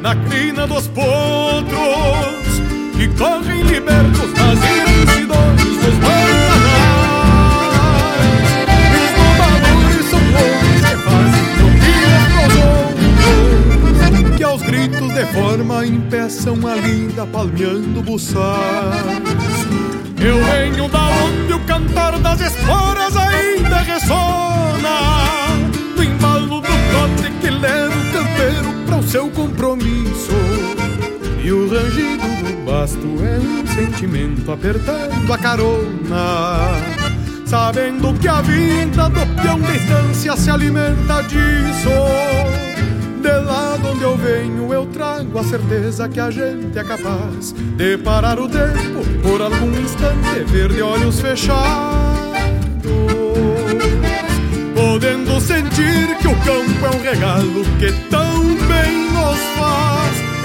na crina dos potros E correm libertos nas imensidões dos bananais. Os domadores são homens que fazem tropias pros ombros Que aos gritos de forma impeçam a linda palmeando buçais sentimento apertando a carona Sabendo que a vida do peão de estância se alimenta disso. De lá de onde eu venho, eu trago a certeza que a gente é capaz de parar o tempo por algum instante, ver de olhos fechados, podendo sentir que o campo é um regalo que tão bem nos faz,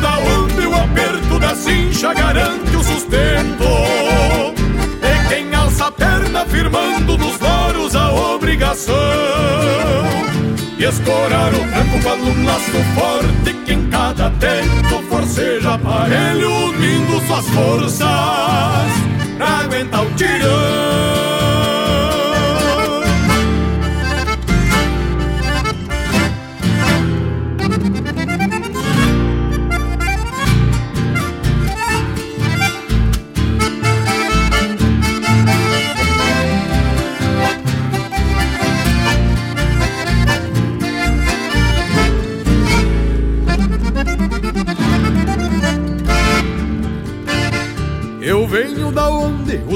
Da onde o aperto da cincha garante o sustento. De quem alça a perna firmando nos loros a obrigação e escorar o tranco com um laço forte que em cada tempo forceja aparelho unindo suas forças pra aguentar o tirão.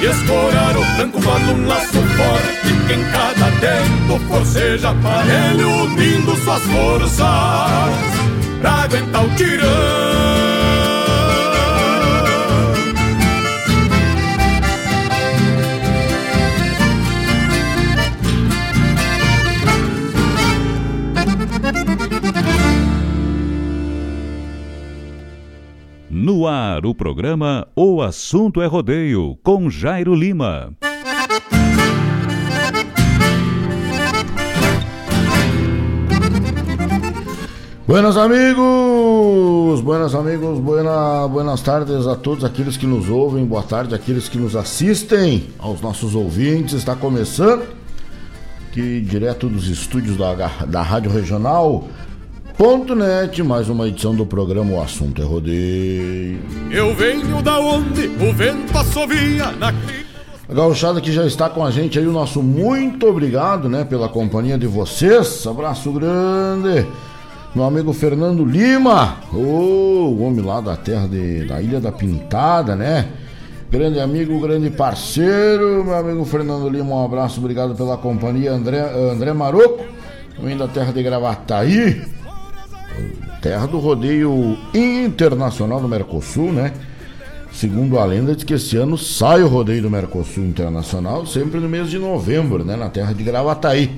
e escorar o tranco quando um laço forte que em cada tempo forceja aparelho unindo suas forças pra aguentar o tirão No ar, o programa O Assunto é Rodeio, com Jairo Lima. Buenos amigos, buenos amigos, buena, buenas tardes a todos aqueles que nos ouvem, boa tarde àqueles que nos assistem, aos nossos ouvintes. Está começando aqui direto dos estúdios da, da Rádio Regional. Net, mais uma edição do programa O Assunto é Rodeio. Eu venho da onde o vento assovia na a gauchada que já está com a gente aí, o nosso muito obrigado, né, pela companhia de vocês. Abraço grande meu amigo Fernando Lima, oh, o homem lá da terra de, da Ilha da Pintada, né? Grande amigo, grande parceiro, meu amigo Fernando Lima, um abraço, obrigado pela companhia, André, André Maroco, também da terra de Gravataí, terra do rodeio internacional do Mercosul, né? Segundo a lenda, diz que esse ano sai o rodeio do Mercosul Internacional, sempre no mês de novembro, né? Na terra de Gravataí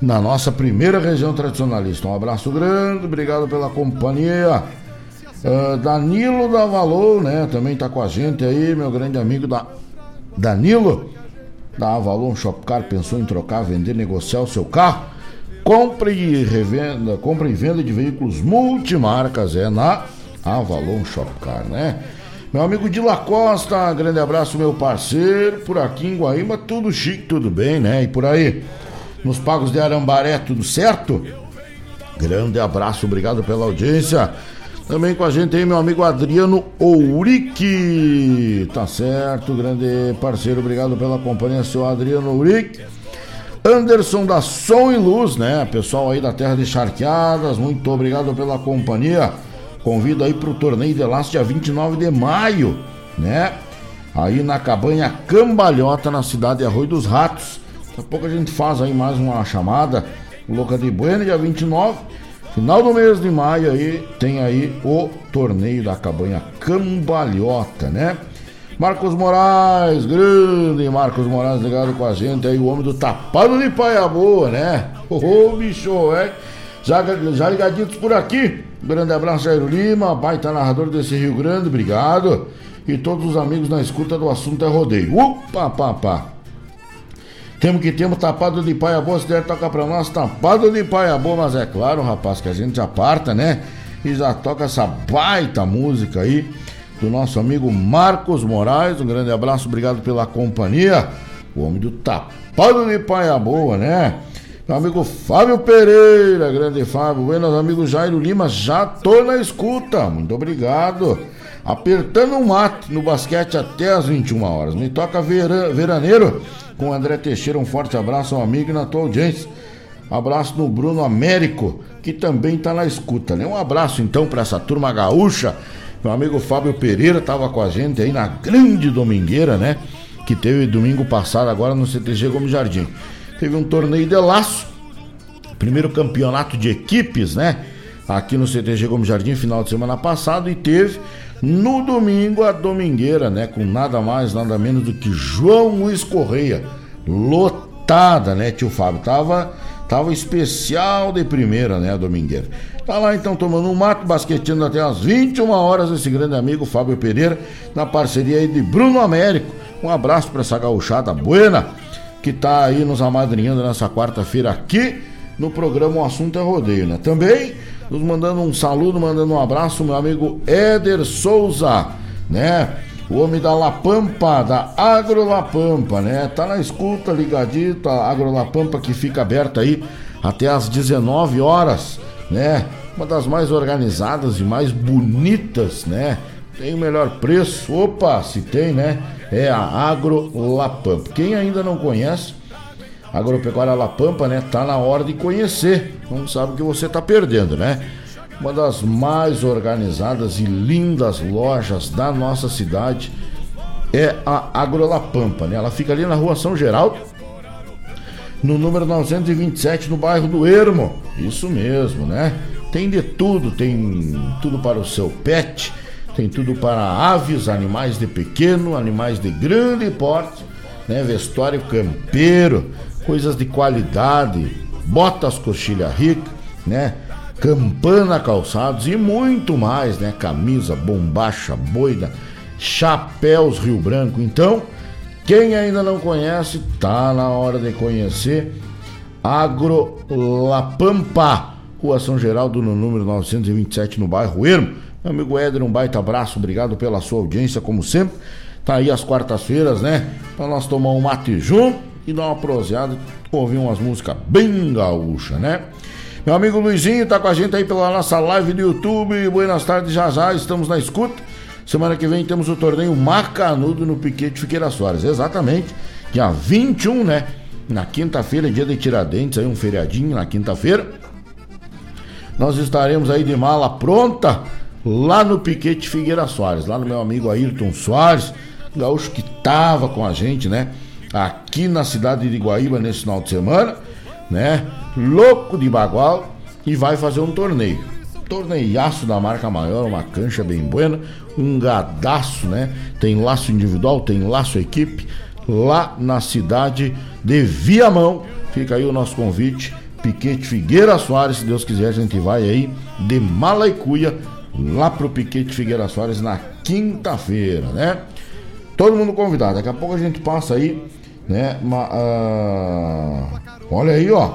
na nossa primeira região tradicionalista. Um abraço grande, obrigado pela companhia. Uh, Danilo da Avalon, né? Também tá com a gente aí, meu grande amigo da Danilo da Avalon Shopcar pensou em trocar, vender, negociar o seu carro. Compre e revenda, compra e venda de veículos multimarcas é na Avalon Shopcar, né? Meu amigo de La Costa, grande abraço, meu parceiro. Por aqui em Guaíba, tudo chique, tudo bem, né? E por aí nos pagos de Arambaré, tudo certo? Grande abraço, obrigado pela audiência. Também com a gente aí, meu amigo Adriano Ourique. Tá certo, grande parceiro, obrigado pela companhia, seu Adriano Ourique. Anderson da Som e Luz, né? Pessoal aí da Terra de Charqueadas, muito obrigado pela companhia. Convido aí pro torneio de laço dia 29 de maio, né? Aí na cabanha Cambalhota, na cidade de Arroio dos Ratos. Daqui a pouco a gente faz aí mais uma chamada. Louca de Bueno, dia 29. Final do mês de maio aí tem aí o torneio da cabanha Cambalhota, né? Marcos Moraes, grande Marcos Moraes ligado com a gente aí, o homem do tapado de paia boa, né? Ô, oh, bicho, é. Já, já ligaditos por aqui. Grande abraço, Jairo Lima, baita narrador desse Rio Grande, obrigado. E todos os amigos na escuta do assunto é rodeio. Upa, pá, pá. Temos que temos tapado de paia boa, se der toca pra nós, tapado de paia boa, mas é claro, rapaz, que a gente já parta, né? E já toca essa baita música aí do nosso amigo Marcos Moraes. Um grande abraço, obrigado pela companhia. O homem do tapado de paia boa, né? Meu amigo Fábio Pereira, grande Fábio. Buenas, amigo Jairo Lima, já tô na escuta. Muito obrigado. Apertando um mate no basquete até as 21 horas. Me toca vera, veraneiro com André Teixeira. Um forte abraço ao amigo e na tua audiência. Abraço no Bruno Américo, que também está na escuta. Né? Um abraço então para essa turma gaúcha. Meu amigo Fábio Pereira estava com a gente aí na grande domingueira, né? Que teve domingo passado agora no CTG Gomes Jardim. Teve um torneio de laço, primeiro campeonato de equipes, né? Aqui no CTG Gomes Jardim, final de semana passado, e teve no domingo, a domingueira, né? Com nada mais, nada menos do que João Luiz Correia. Lotada, né, tio Fábio? Tava, tava especial de primeira, né, a domingueira. Tá lá então tomando um mato, basqueteando até as 21 horas, esse grande amigo Fábio Pereira, na parceria aí de Bruno Américo. Um abraço para essa gauchada buena que tá aí nos amadrinhando nessa quarta-feira aqui no programa O Assunto é Rodeio, né? Também nos mandando um saludo, mandando um abraço, meu amigo Éder Souza, né? O homem da La Pampa, da Agro La Pampa, né? Tá na escuta, ligadito, a Agro La Pampa que fica aberta aí até às 19 horas, né? Uma das mais organizadas e mais bonitas, né? Tem o melhor preço. Opa, se tem, né? É a Agro La Pampa. Quem ainda não conhece, Agropecuária La Pampa, né? Tá na hora de conhecer. Não sabe o que você tá perdendo, né? Uma das mais organizadas e lindas lojas da nossa cidade é a Agro La Pampa, né? Ela fica ali na rua São Geraldo, no número 927, no bairro do Ermo. Isso mesmo, né? Tem de tudo, tem tudo para o seu pet, tem tudo para aves, animais de pequeno, animais de grande porte, né? Vestuário campeiro, coisas de qualidade, botas coxilha rica, né? Campana calçados e muito mais, né? Camisa, bombacha, boina, chapéus Rio Branco. Então, quem ainda não conhece, tá na hora de conhecer Agro La Pampa. Rua São Geraldo, no número 927, no bairro Ermo. Meu amigo Éder, um baita abraço, obrigado pela sua audiência, como sempre. Tá aí as quartas-feiras, né? Pra nós tomar um mate junto e dar uma proseada, ouvir umas músicas bem gaúchas, né? Meu amigo Luizinho tá com a gente aí pela nossa live do YouTube. Buenas tardes, já já, estamos na escuta. Semana que vem temos o torneio Macanudo no Piquete Fiqueira Soares. Exatamente, dia 21, né? Na quinta-feira, dia de Tiradentes, aí um feriadinho na quinta-feira. Nós estaremos aí de mala pronta lá no Piquete Figueira Soares, lá no meu amigo Ayrton Soares, gaúcho que tava com a gente, né? Aqui na cidade de Guaíba nesse final de semana, né? Louco de bagual e vai fazer um torneio. Torneiaço da marca maior, uma cancha bem buena, um gadaço, né? Tem laço individual, tem laço equipe, lá na cidade de Viamão. Fica aí o nosso convite. Piquete Figueira Soares, se Deus quiser, a gente vai aí de Malaicuia lá pro Piquete Figueira Soares na quinta-feira, né? Todo mundo convidado. Daqui a pouco a gente passa aí, né? Uma, uh, olha aí, ó.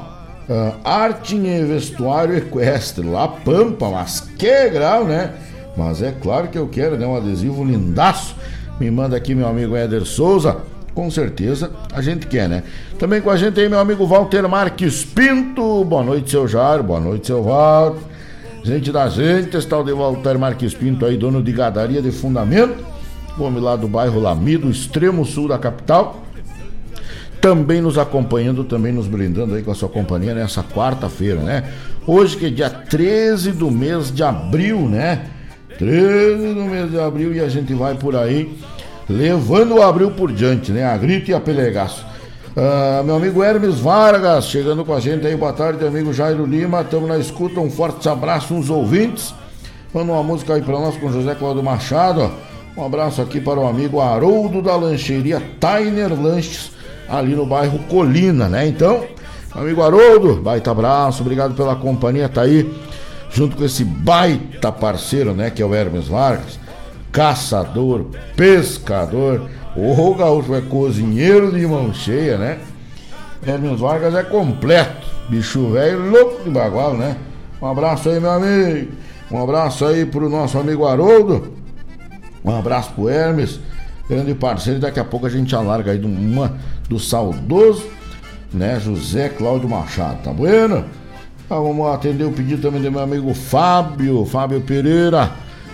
Uh, arte e vestuário equestre, lá Pampa, mas que grau, né? Mas é claro que eu quero, né? Um adesivo lindaço. Me manda aqui meu amigo Éder Souza. Com certeza a gente quer, né? Também com a gente aí meu amigo Walter Marques Pinto. Boa noite, seu Jairo. Boa noite, seu Walter. Gente da gente, está o de Walter Marques Pinto aí, dono de gadaria de fundamento. Homem lá do bairro Lamido, extremo sul da capital. Também nos acompanhando, também nos brindando aí com a sua companhia nessa quarta-feira, né? Hoje que é dia 13 do mês de abril, né? 13 do mês de abril e a gente vai por aí levando o abril por diante, né? A grito e a pelegaço. Uh, meu amigo Hermes Vargas, chegando com a gente aí, boa tarde, amigo Jairo Lima, estamos na escuta, um forte abraço uns ouvintes. Manda uma música aí para nós com José Cláudio Machado. Um abraço aqui para o amigo Haroldo da lancheria Tainer Lanches, ali no bairro Colina, né? Então, amigo Haroldo, baita abraço, obrigado pela companhia, tá aí junto com esse baita parceiro, né, que é o Hermes Vargas caçador, pescador. O gaúcho é cozinheiro de mão cheia, né? Hermes Vargas é completo. Bicho velho, louco de bagual, né? Um abraço aí, meu amigo. Um abraço aí pro nosso amigo Haroldo. Um abraço pro Hermes, grande parceiro. Daqui a pouco a gente alarga aí uma do saudoso, né? José Cláudio Machado, tá bueno? Então, vamos atender o pedido também do meu amigo Fábio, Fábio Pereira.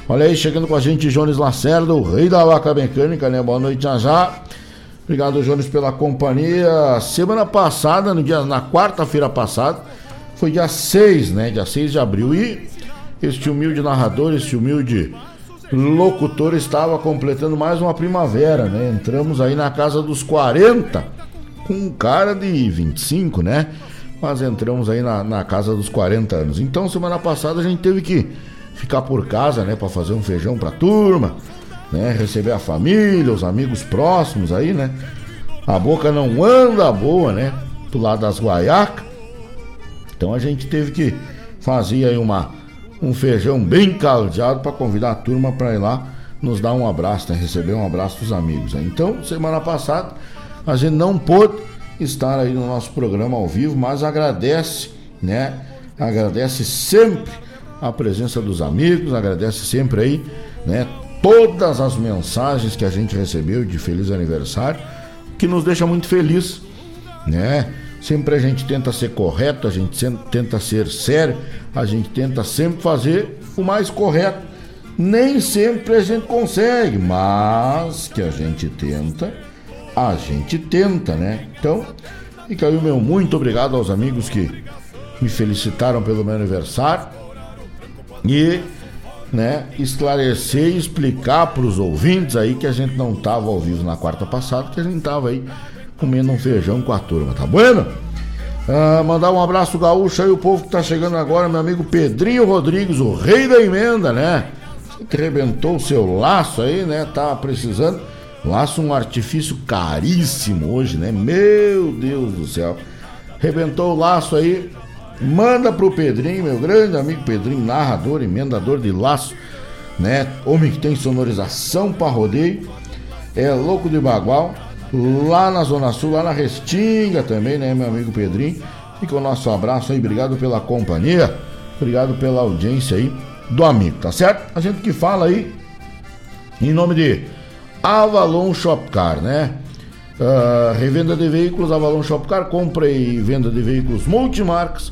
Olha aí, chegando com a gente, Jones Lacerda, o rei da vaca mecânica, né? Boa noite, já já. Obrigado, Jones, pela companhia. Semana passada, no dia, na quarta-feira passada, foi dia 6, né? Dia 6 de abril. E este humilde narrador, este humilde locutor estava completando mais uma primavera, né? Entramos aí na casa dos 40, com um cara de 25, né? Mas entramos aí na, na casa dos 40 anos. Então, semana passada a gente teve que ficar por casa, né, para fazer um feijão pra turma, né, receber a família, os amigos próximos aí, né? A boca não anda boa, né? Do lado das guaiacas. Então a gente teve que fazer aí uma um feijão bem caldeado para convidar a turma para ir lá nos dar um abraço, né? receber um abraço dos amigos. Né? Então, semana passada a gente não pôde estar aí no nosso programa ao vivo, mas agradece, né? Agradece sempre a presença dos amigos, agradece sempre aí, né? Todas as mensagens que a gente recebeu de feliz aniversário, que nos deixa muito feliz, né? Sempre a gente tenta ser correto, a gente tenta ser sério, a gente tenta sempre fazer o mais correto. Nem sempre a gente consegue, mas que a gente tenta, a gente tenta, né? Então, aí o meu muito obrigado aos amigos que me felicitaram pelo meu aniversário e né, esclarecer e explicar para os ouvintes aí que a gente não estava ao vivo na quarta passada, que a gente estava aí comendo um feijão com a turma, tá bueno? Ah, mandar um abraço gaúcho aí, o povo que tá chegando agora, meu amigo Pedrinho Rodrigues, o rei da emenda, né? Que rebentou o seu laço aí, né? Tá precisando. Laço um artifício caríssimo hoje, né? Meu Deus do céu. Rebentou o laço aí, Manda pro Pedrinho, meu grande amigo Pedrinho, narrador, emendador de laço, né? Homem que tem sonorização para rodeio. É louco de bagual. Lá na Zona Sul, lá na Restinga também, né, meu amigo Pedrinho? Fica o nosso abraço aí, obrigado pela companhia. Obrigado pela audiência aí do amigo, tá certo? A gente que fala aí em nome de Avalon Shopcar, né? Uh, revenda de veículos Avalon Shopcar, compra e venda de veículos multimarcas,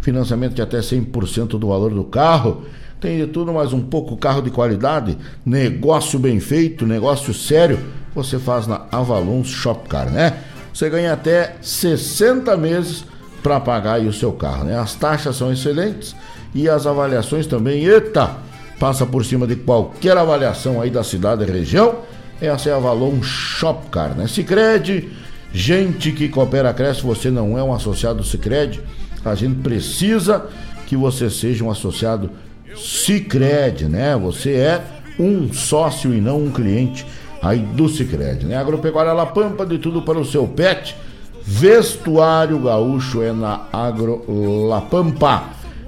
financiamento de até 100% do valor do carro. Tem de tudo, mas um pouco carro de qualidade, negócio bem feito, negócio sério, você faz na Avalon Shopcar, né? Você ganha até 60 meses para pagar o seu carro, né? As taxas são excelentes e as avaliações também, eita, passa por cima de qualquer avaliação aí da cidade e região. Essa é a Valon Shopcar, né? Sicredi, gente que coopera cresce, você não é um associado Sicredi, a gente precisa que você seja um associado Sicredi, né? Você é um sócio e não um cliente aí do Sicredi, né? Agropecuária La Pampa, de tudo para o seu pet. Vestuário gaúcho é na Agro La Pampa.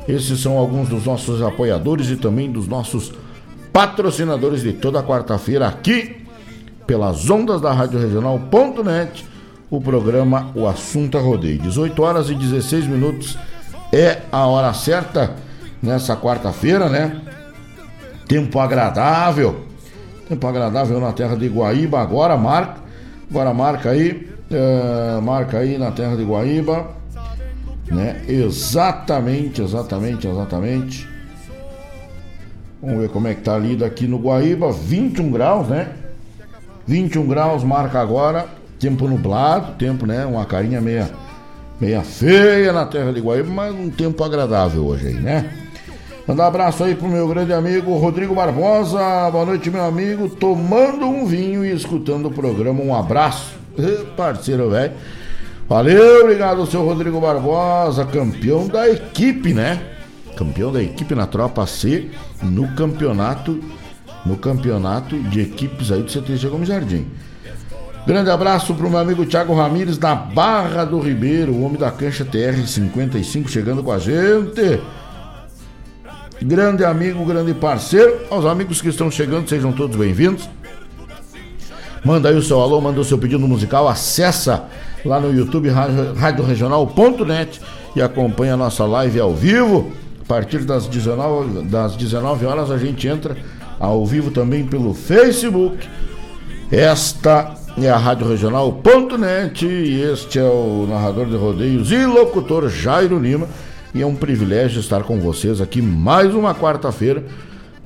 Esses são alguns dos nossos apoiadores e também dos nossos patrocinadores de toda quarta-feira aqui pelas ondas da Rádio Regional.net, o programa O Assunto é Rodeio. 18 horas e 16 minutos é a hora certa nessa quarta-feira, né? Tempo agradável. Tempo agradável na terra de Guaíba agora, marca. Agora marca aí. Uh, marca aí na terra de Guaíba né? Exatamente, exatamente, exatamente. Vamos ver como é que tá ali daqui no Guaíba, 21 graus, né? 21 graus marca agora, tempo nublado, tempo, né? Uma carinha meia, meia feia na terra de Guaíba, mas um tempo agradável hoje aí, né? Mandar um abraço aí pro meu grande amigo Rodrigo Barbosa. Boa noite, meu amigo. Tomando um vinho e escutando o programa. Um abraço. Parceiro, velho. Valeu, obrigado, seu Rodrigo Barbosa, campeão da equipe, né? Campeão da equipe na Tropa C no campeonato, no campeonato de equipes aí do CTG Gomes Jardim. Grande abraço para o meu amigo Thiago Ramires da Barra do Ribeiro, o homem da cancha TR-55 chegando com a gente. Grande amigo, grande parceiro. Aos amigos que estão chegando, sejam todos bem-vindos. Manda aí o seu alô, manda o seu pedido musical, acessa lá no YouTube radioregional.net e acompanha a nossa live ao vivo. A partir das 19, das 19 horas a gente entra ao vivo também pelo Facebook. Esta é a Rádio Regional.net e este é o narrador de rodeios e locutor Jairo Lima. E é um privilégio estar com vocês aqui mais uma quarta-feira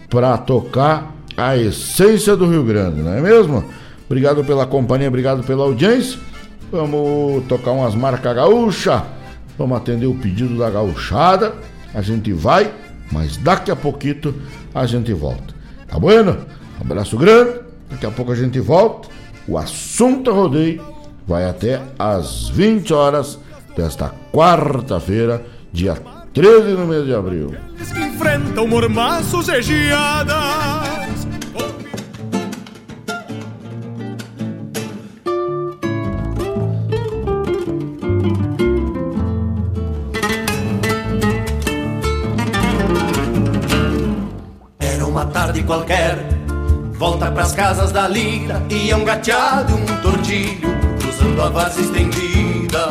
para tocar a essência do Rio Grande, não é mesmo? Obrigado pela companhia, obrigado pela audiência. Vamos tocar umas marcas gaúcha. Vamos atender o pedido da gauchada. A gente vai, mas daqui a pouquinho a gente volta. Tá bueno? abraço grande. Daqui a pouco a gente volta. O assunto rodeio vai até às 20 horas desta quarta-feira, dia 13 no mês de abril. Que enfrentam mormaços e geadas qualquer. Volta pras casas da lira E é um gateado um tordilho Cruzando a vaza estendida.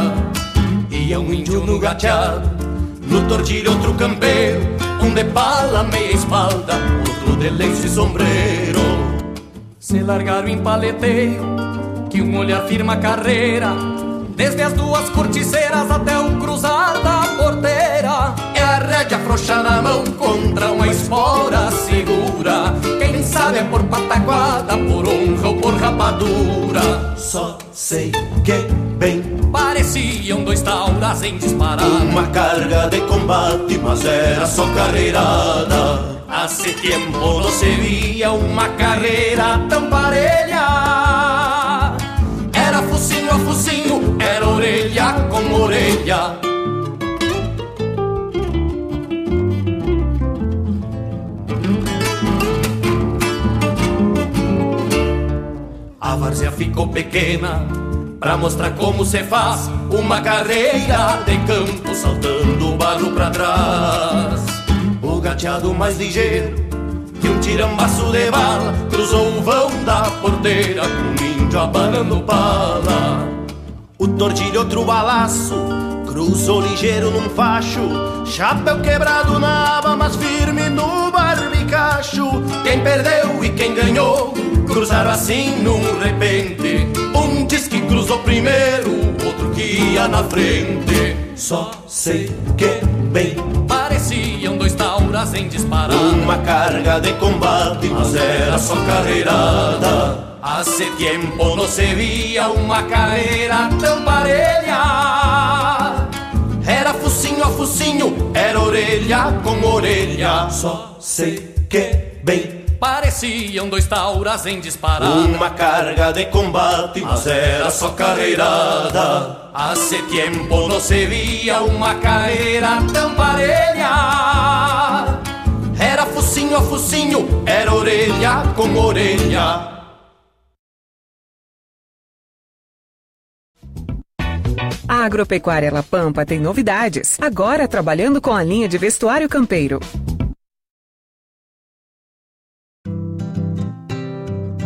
E é um índio no gateado No tordilho outro campeiro Um de bala, meia espalda Outro de lenço e sombreiro. Se largaram em paleteio Que um olhar firma carreira Desde as duas corticeiras até o cruzar da porteira É a rédea afrouxa na mão contra uma espora segura. Quem sabe é por pataquada, por honra ou por rapadura. Só sei que bem Pareciam dois tauras em disparar Uma carga de combate, mas era só carreirada. Hace tempo não se via uma carreira tão parelha Era focinho a focinho, era orelha com orelha várzea ficou pequena Pra mostrar como se faz Uma carreira de campo Saltando o barro pra trás. O gateado mais ligeiro Que um tirambaço de bala Cruzou o vão da porteira Com um índio abanando pala. O tordilho outro balaço Cruzou ligeiro num facho, chapéu quebrado na aba, mas firme no barbicacho. Quem perdeu e quem ganhou, cruzaram assim num repente. Um diz que cruzou primeiro, outro que ia na frente. Só sei que bem pareciam dois tauras em disparada. Uma carga de combate, mas era só carreirada. Hace tiempo no se via uma carreira tão parelha. Era focinho a focinho, era orelha com orelha. Só sei que bem pareciam dois tauras em disparada. Uma carga de combate, mas era só carreirada. Hace tiempo no se via uma carreira tão parelha. Era focinho a focinho, era orelha com orelha. A Agropecuária La Pampa tem novidades, agora trabalhando com a linha de vestuário campeiro.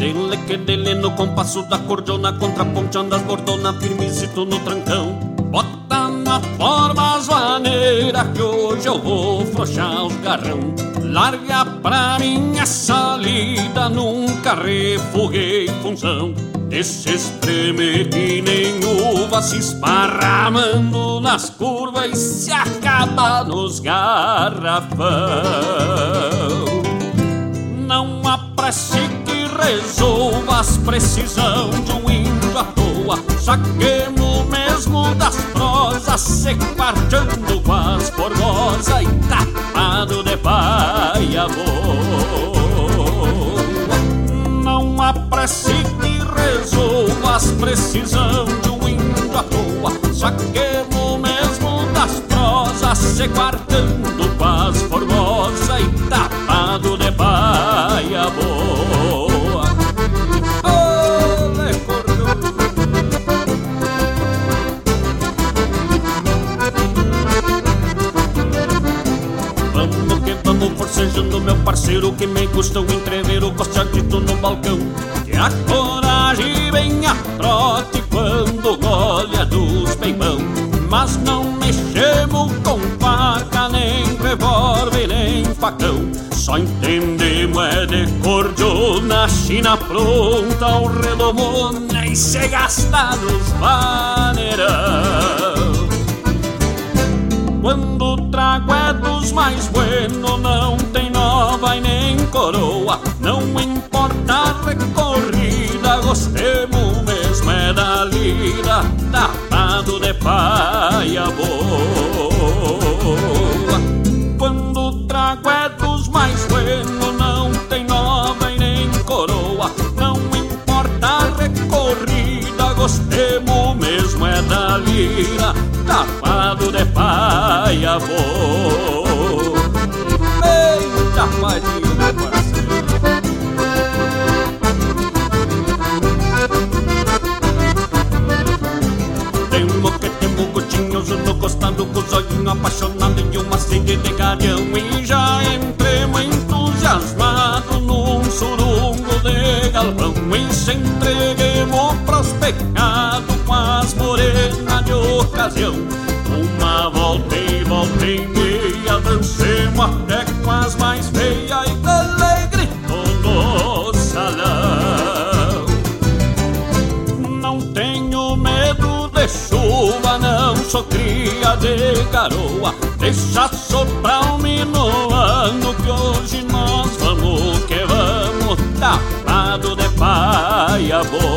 Dele que dele no compasso da cordiona Contraponteando as bordonas firmezito no trancão. Bota na forma as maneiras Que hoje eu vou frouxar os garrão. Larga pra minha salida Nunca refuguei função. Esse espreme que nem uva Se esparramando nas curvas E se acaba nos garrafão. Não apresse resolva as precisão de um índio à toa. Saquemos mesmo das prosas, se quarteando com as formosas e tapado de paia boa. Não apresse que resolva as precisão de um índio à toa. Saquemos mesmo das prosas, se quarteando com as formosas e tapado de paia boa. Custa um entrever o costeadito no balcão Que a coragem vem a trote quando golha dos peibão. Mas não mexemos com faca, nem revólver, nem facão. Só entendemos é de cordiona, china pronta, o redomão Nem se gasta nos vaneirão. Quando o trago é dos mais bueno, não e nem coroa. Não importa a recorrida, gostemos mesmo é da lida, tapado de paia boa. Quando o trago é dos mais bueno, não tem nova e nem coroa. Não importa a recorrida, gostemos mesmo é da lira tapado de paia vou. Tapadinho, meu parceiro. Tem um moquete no costado com os olhinhos apaixonados e uma sede de garião E já entremos entusiasmado num surungo de galpão. E se entreguemos pros pecados com as morenas de ocasião. Uma volta e volta e meia Dancemos até cria de garoa Deixa soprar um minuano Que hoje nós vamos que vamos Tapado de paia boa.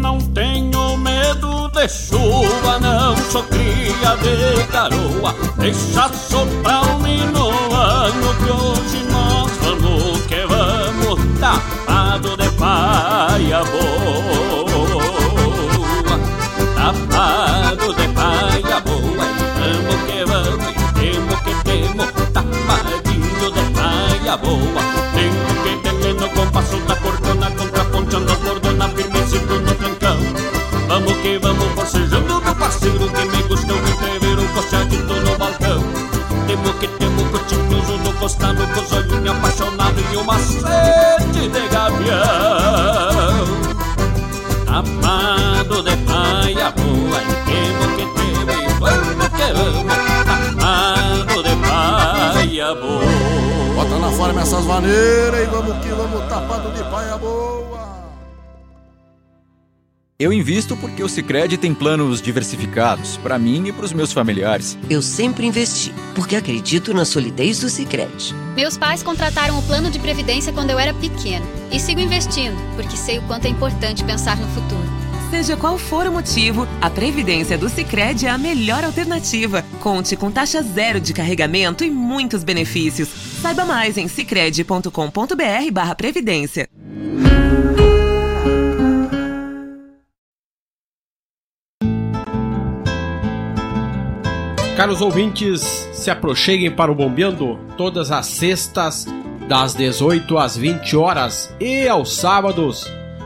Não tenho medo de chuva Não sou cria de garoa Deixa soprar um minuano Que hoje nós vamos que vamos Tapado Tapado de paia boa paia boa Tenho que ter no compasso da cordona Contraponteando as bordonas firme segundo trancão Vamos que vamos forcejando meu parceiro Que me gostou de ver um costeadito no balcão Temo que temo cotinhos no costado Com os olhinhos apaixonados e uma sede de gavião na forma essas maneiras e vamos que vamos tapado de paia boa. Eu invisto porque o Sicredi tem planos diversificados para mim e para os meus familiares. Eu sempre investi porque acredito na solidez do Sicredi. Meus pais contrataram o plano de previdência quando eu era pequeno e sigo investindo porque sei o quanto é importante pensar no futuro. Seja qual for o motivo, a previdência do Sicredi é a melhor alternativa. Conte com taxa zero de carregamento e muitos benefícios. Saiba mais em sicredi.com.br/previdência. Caros ouvintes, se aproxeguem para o Bombeando todas as sextas, das 18 às 20 horas e aos sábados,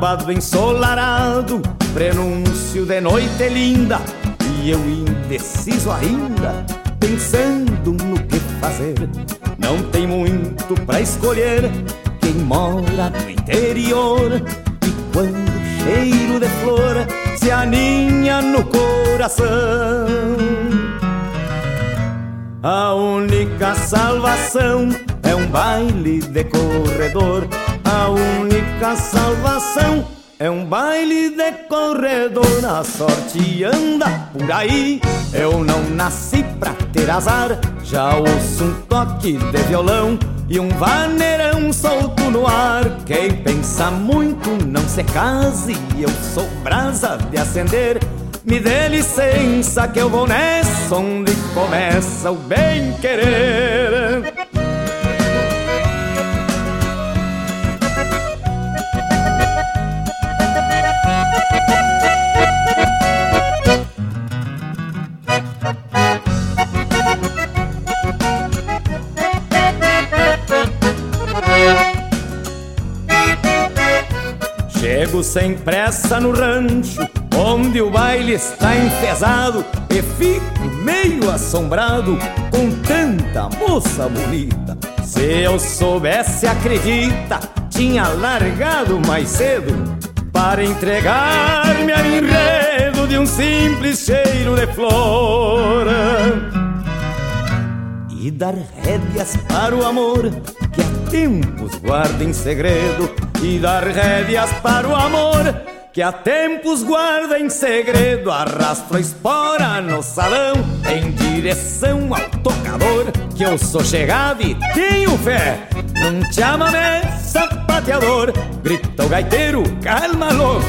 Sábado ensolarado, prenúncio de noite linda, e eu indeciso ainda, pensando no que fazer. Não tem muito pra escolher, quem mora no interior, e quando o cheiro de flor se aninha no coração. A única salvação é um baile de corredor. A única salvação é um baile de corredor. A sorte anda por aí. Eu não nasci pra ter azar. Já ouço um toque de violão e um vaneirão solto no ar. Quem pensa muito não se case. Eu sou brasa de acender. Me dê licença que eu vou nessa onde começa o bem querer. Chego sem pressa no rancho, onde o baile está enfesado, e fico meio assombrado com tanta moça bonita. Se eu soubesse, acredita, tinha largado mais cedo para entregar-me ao enredo de um simples cheiro de flor e dar rédeas para o amor que há tempos guarda em segredo e dar rédeas para o amor que há tempos guarda em segredo arrastro a espora no salão em direção ao tocador que eu sou chegado e tenho fé não te chamamé sapateador grita o gaiteiro calma louco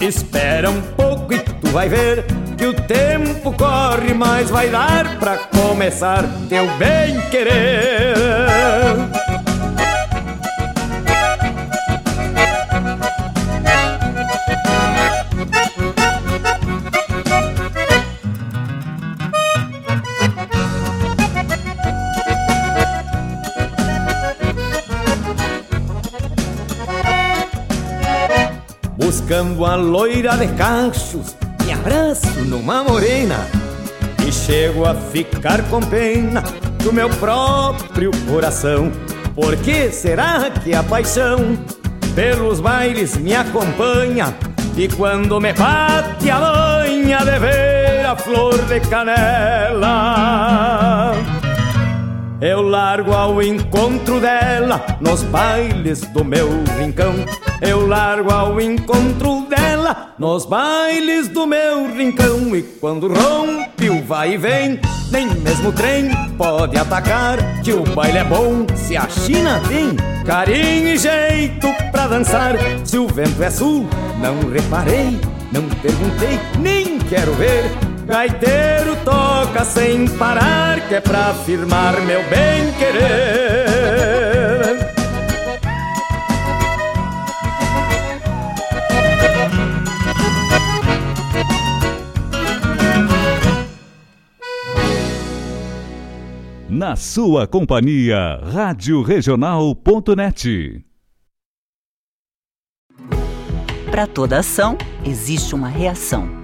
espera um pouco e tu vai ver que o tempo corre, mas vai dar pra começar teu bem querer. Buscando a loira de cachos me abraço numa morena e chego a ficar com pena do meu próprio coração. Por que será que a paixão pelos bailes me acompanha e quando me bate a manha de ver a flor de canela? Eu largo ao encontro dela nos bailes do meu rincão. Eu largo ao encontro dela nos bailes do meu rincão. E quando rompe o vai e vem, nem mesmo trem pode atacar. Que o baile é bom se a China tem carinho e jeito pra dançar. Se o vento é sul, não reparei, não perguntei, nem quero ver. Gaiteiro toca sem parar, que é pra afirmar meu bem querer. Na sua companhia, Rádio Regional.net. Para toda ação, existe uma reação.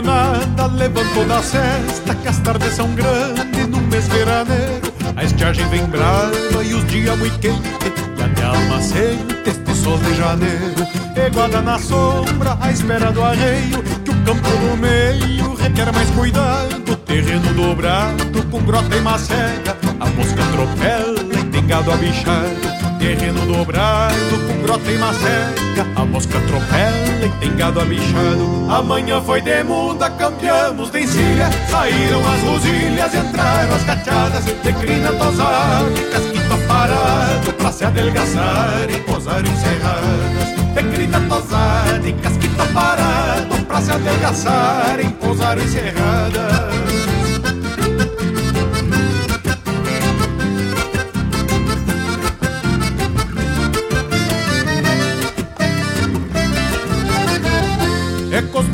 Recém a pionada levantou da cesta Que as tardes são grandes no mês veraneiro. A estiagem vem brava e os dias muito quentes E até almacente este sol de janeiro. Eguada na sombra à espera do arreio Que o campo no meio requer mais cuidado. Terreno dobrado com grota e macega A mosca atropela e tem gado abichado Terreno dobrado com grota e macega A mosca atropela e tem gado abichado. Amanhã foi de muda, campeamos de encilha. Saíram as rosilhas, entraram as cachadas. De crina tosada e casquito parado Pra se adelgaçar e posar encerradas De crina tosada e casquito parado Pra se adelgaçar e posar encerradas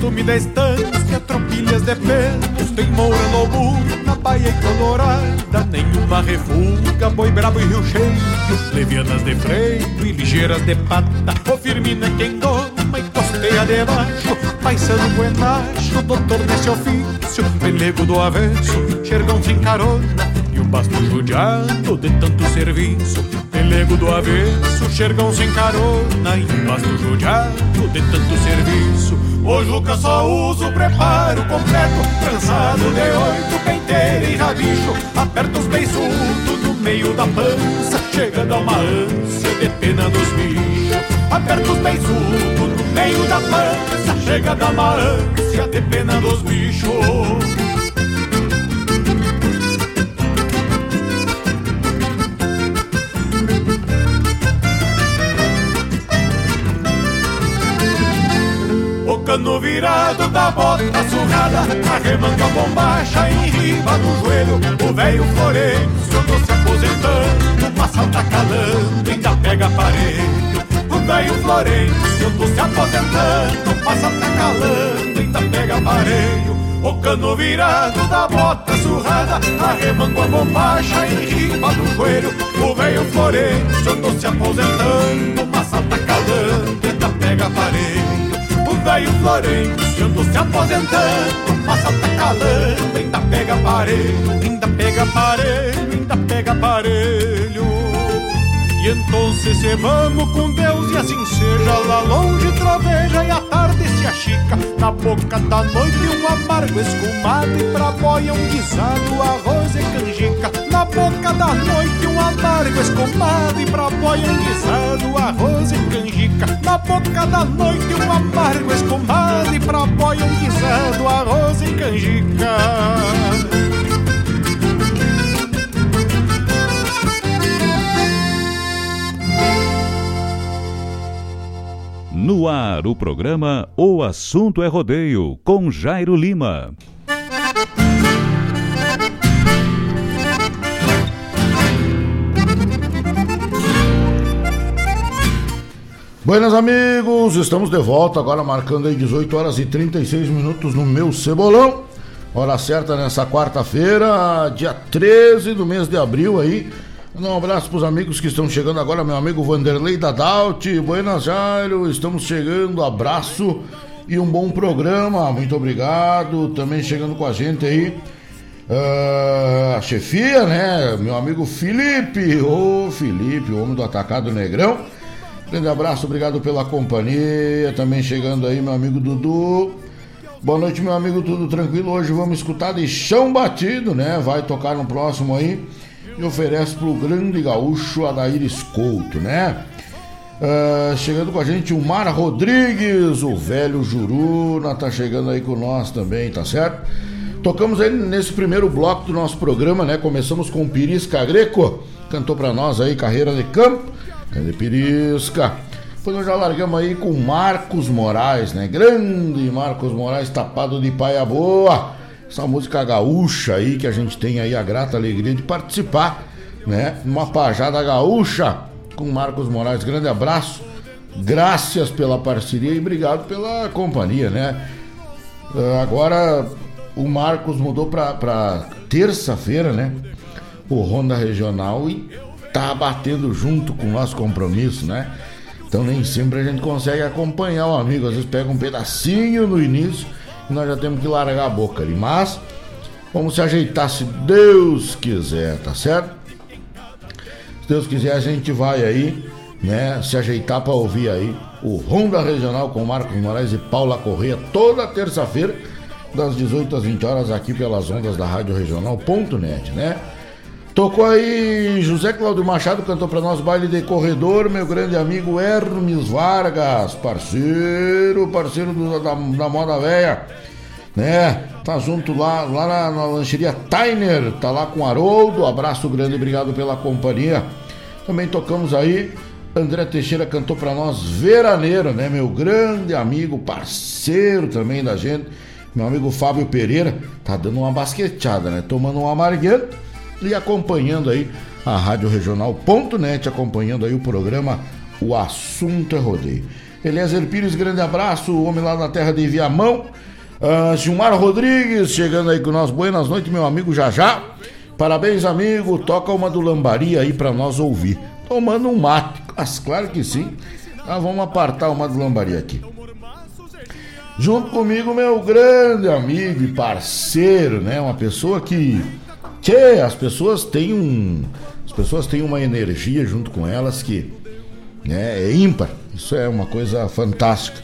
costume da estância, tropilhas de pelos Tem moura no burro, na baia e colorada Nenhuma refuga, boi brabo e rio cheio Levianas de freio e ligeiras de pata O firmina quem doma e costeia debaixo Paisano buenacho, doutor nesse ofício Pelego do avesso, xergão sem carona E um basto judiado de tanto serviço Pelego do avesso, xergão sem carona E um basto judiado de tanto serviço o Juca só usa o preparo completo. Trançado de oito, penteira e rabicho. Aperta os beiçudos no meio da pança. Chega a uma ânsia de pena nos bichos. Aperta os beiçudos no meio da pança. Chega a uma ânsia de pena dos bichos cano virado da bota surrada a bombacha em riba do joelho. O velho Florencio tô se aposentando Uma salta calando, ainda pega aparelho O velho Florencio tô se aposentando Uma salta calando, ainda pega aparelho O cano virado da bota surrada Arremango a bombacha em riba do joelho. O velho Florencio andou se aposentando Massa tá calando, ainda pega aparelho O velho Florencio andou se aposentando Massa tá calando, ainda pega aparelho Ainda pega aparelho, ainda pega aparelho. E então se vamos com Deus e assim seja Lá longe troveja e a achica Na boca da noite um amargo escumado E pra boia um guisado, arroz e canjica. Na boca da noite um amargo escumado E pra boia um guisado, arroz e canjica. Na boca da noite um amargo escumado E pra boia um guisado, arroz e canjica No ar, o programa O Assunto é Rodeio, com Jairo Lima. Buenas amigos, estamos de volta agora marcando aí 18 horas e 36 minutos no meu cebolão. Hora certa nessa quarta-feira, dia 13 do mês de abril aí. Um abraço para os amigos que estão chegando agora, meu amigo Vanderlei Dadalt, Buenas Jairo, estamos chegando, abraço e um bom programa, muito obrigado. Também chegando com a gente aí, uh, a chefia, né? Meu amigo Felipe, ô oh, Felipe, o homem do Atacado Negrão. Grande abraço, obrigado pela companhia. Também chegando aí, meu amigo Dudu. Boa noite, meu amigo, tudo tranquilo? Hoje vamos escutar de chão batido, né? Vai tocar no próximo aí e oferece para o grande gaúcho Adair Escolto, né? Uh, chegando com a gente o Mara Rodrigues, o velho Juruna, tá chegando aí com nós também, tá certo? Tocamos aí nesse primeiro bloco do nosso programa, né? Começamos com o Pirisca Greco, cantou para nós aí Carreira de Campo, grande Pirisca. Depois nós já largamos aí com Marcos Moraes, né? Grande Marcos Moraes, tapado de paia boa essa música gaúcha aí que a gente tem aí a grata alegria de participar, né? Uma pajada gaúcha com Marcos Moraes. Grande abraço, graças pela parceria e obrigado pela companhia, né? Uh, agora o Marcos mudou para terça-feira, né? O Ronda Regional e tá batendo junto com o nosso compromisso, né? Então nem sempre a gente consegue acompanhar o amigo, às vezes pega um pedacinho no início nós já temos que largar a boca ali. Mas vamos se ajeitar se Deus quiser, tá certo? Se Deus quiser, a gente vai aí, né, se ajeitar para ouvir aí o Ronda Regional com Marcos Moraes e Paula Correia toda terça-feira, das 18 às 20 horas, aqui pelas ondas da Rádio Regional.net, né? Tocou aí José Cláudio Machado, cantou para nós baile de corredor, meu grande amigo Hermes Vargas, parceiro, parceiro do, da, da moda velha, né? Tá junto lá, lá na, na lancheria Tainer, tá lá com Haroldo, abraço grande, obrigado pela companhia. Também tocamos aí, André Teixeira cantou para nós Veraneiro, né? Meu grande amigo, parceiro também da gente, meu amigo Fábio Pereira, tá dando uma basqueteada, né? Tomando um amarguento e acompanhando aí a Rádio Regional.net, acompanhando aí o programa O Assunto é Rodeio. Eliezer Pires, grande abraço, o homem lá na terra de Viamão. Uh, Gilmar Rodrigues, chegando aí com nós. Buenas noites, meu amigo Jajá. Parabéns, amigo. Toca uma do Lambaria aí para nós ouvir. Tomando um mate. Mas claro que sim. Ah, vamos apartar uma do Lambaria aqui. Junto comigo, meu grande amigo e parceiro, né? Uma pessoa que que as pessoas têm um. As pessoas têm uma energia junto com elas que né, é ímpar. Isso é uma coisa fantástica.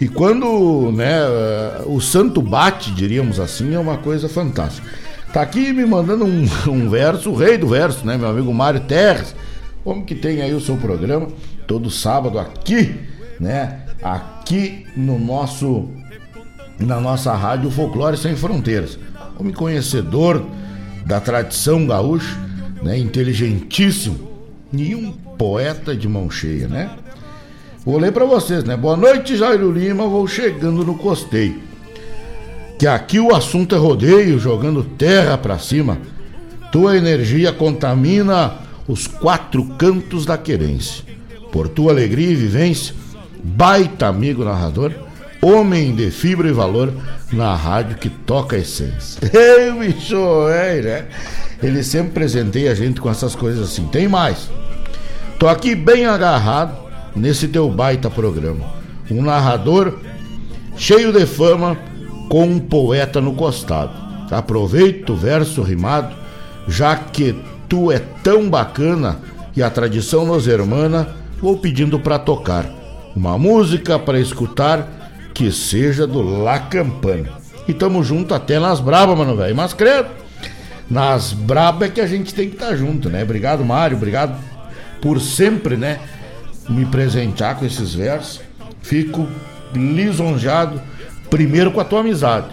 E quando né, o santo bate, diríamos assim, é uma coisa fantástica. Tá aqui me mandando um, um verso, o rei do verso, né, meu amigo Mário Terres, como que tem aí o seu programa todo sábado aqui, né, aqui no nosso na nossa rádio Folclore Sem Fronteiras. Homem conhecedor da tradição gaúcha, né? Inteligentíssimo e um poeta de mão cheia, né? Vou ler para vocês, né? Boa noite, Jairo Lima, vou chegando no costeio. Que aqui o assunto é rodeio, jogando terra para cima. Tua energia contamina os quatro cantos da querência. Por tua alegria e vivência, baita amigo narrador, homem de fibra e valor na rádio que toca a essência. Ei, bicho, é, né? Ele sempre presenteia a gente com essas coisas assim. Tem mais. Tô aqui bem agarrado nesse teu baita programa. Um narrador cheio de fama com um poeta no costado. Aproveito o verso rimado, já que tu é tão bacana e a tradição nos hermana, vou pedindo para tocar uma música para escutar que seja do La Campana. E tamo junto até nas brabas, mano, velho. Mas credo, nas brabas é que a gente tem que estar tá junto, né? Obrigado, Mário. Obrigado por sempre, né? Me presentear com esses versos. Fico lisonjeado, primeiro com a tua amizade.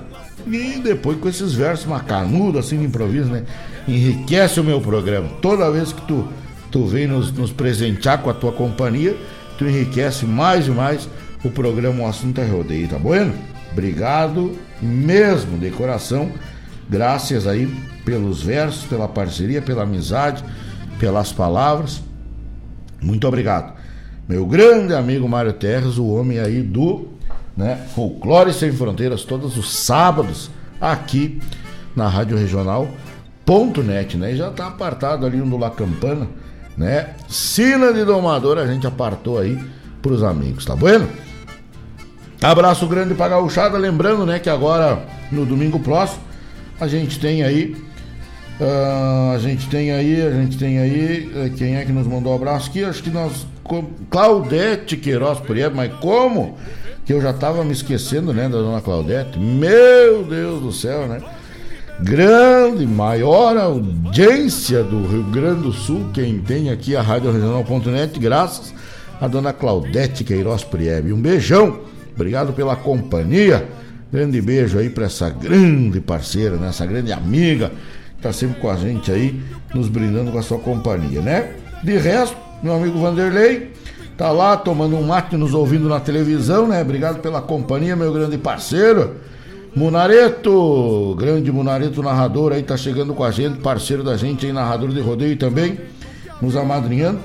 E depois com esses versos macanudos, assim, de improviso, né? Enriquece o meu programa. Toda vez que tu, tu vem nos, nos presentear com a tua companhia, tu enriquece mais e mais o programa O Assunto é Rodeio, tá bueno? Obrigado mesmo, de coração. Graças aí pelos versos, pela parceria, pela amizade, pelas palavras. Muito obrigado. Meu grande amigo Mário Terres, o homem aí do né, Folclore Sem Fronteiras, todos os sábados, aqui na Rádio Regional.net, né? E já tá apartado ali um do La Campana, né? Sina de Domador, a gente apartou aí pros amigos, tá bueno? Abraço grande pra gauchada, lembrando, né, que agora, no domingo próximo, a gente tem aí, uh, a gente tem aí, a gente tem aí, uh, quem é que nos mandou um abraço aqui? Acho que nós, Claudete Queiroz Priebe, mas como? Que eu já tava me esquecendo, né, da dona Claudete, meu Deus do céu, né? Grande, maior audiência do Rio Grande do Sul, quem tem aqui a Rádio Regional.net, graças a dona Claudete Queiroz Priebe. Um beijão Obrigado pela companhia. Grande beijo aí para essa grande parceira, né? essa grande amiga que tá sempre com a gente aí, nos brindando com a sua companhia, né? De resto, meu amigo Vanderlei tá lá tomando um mate nos ouvindo na televisão, né? Obrigado pela companhia, meu grande parceiro. Munareto, grande Munareto narrador aí tá chegando com a gente, parceiro da gente aí, narrador de rodeio também, nos amadrinhando.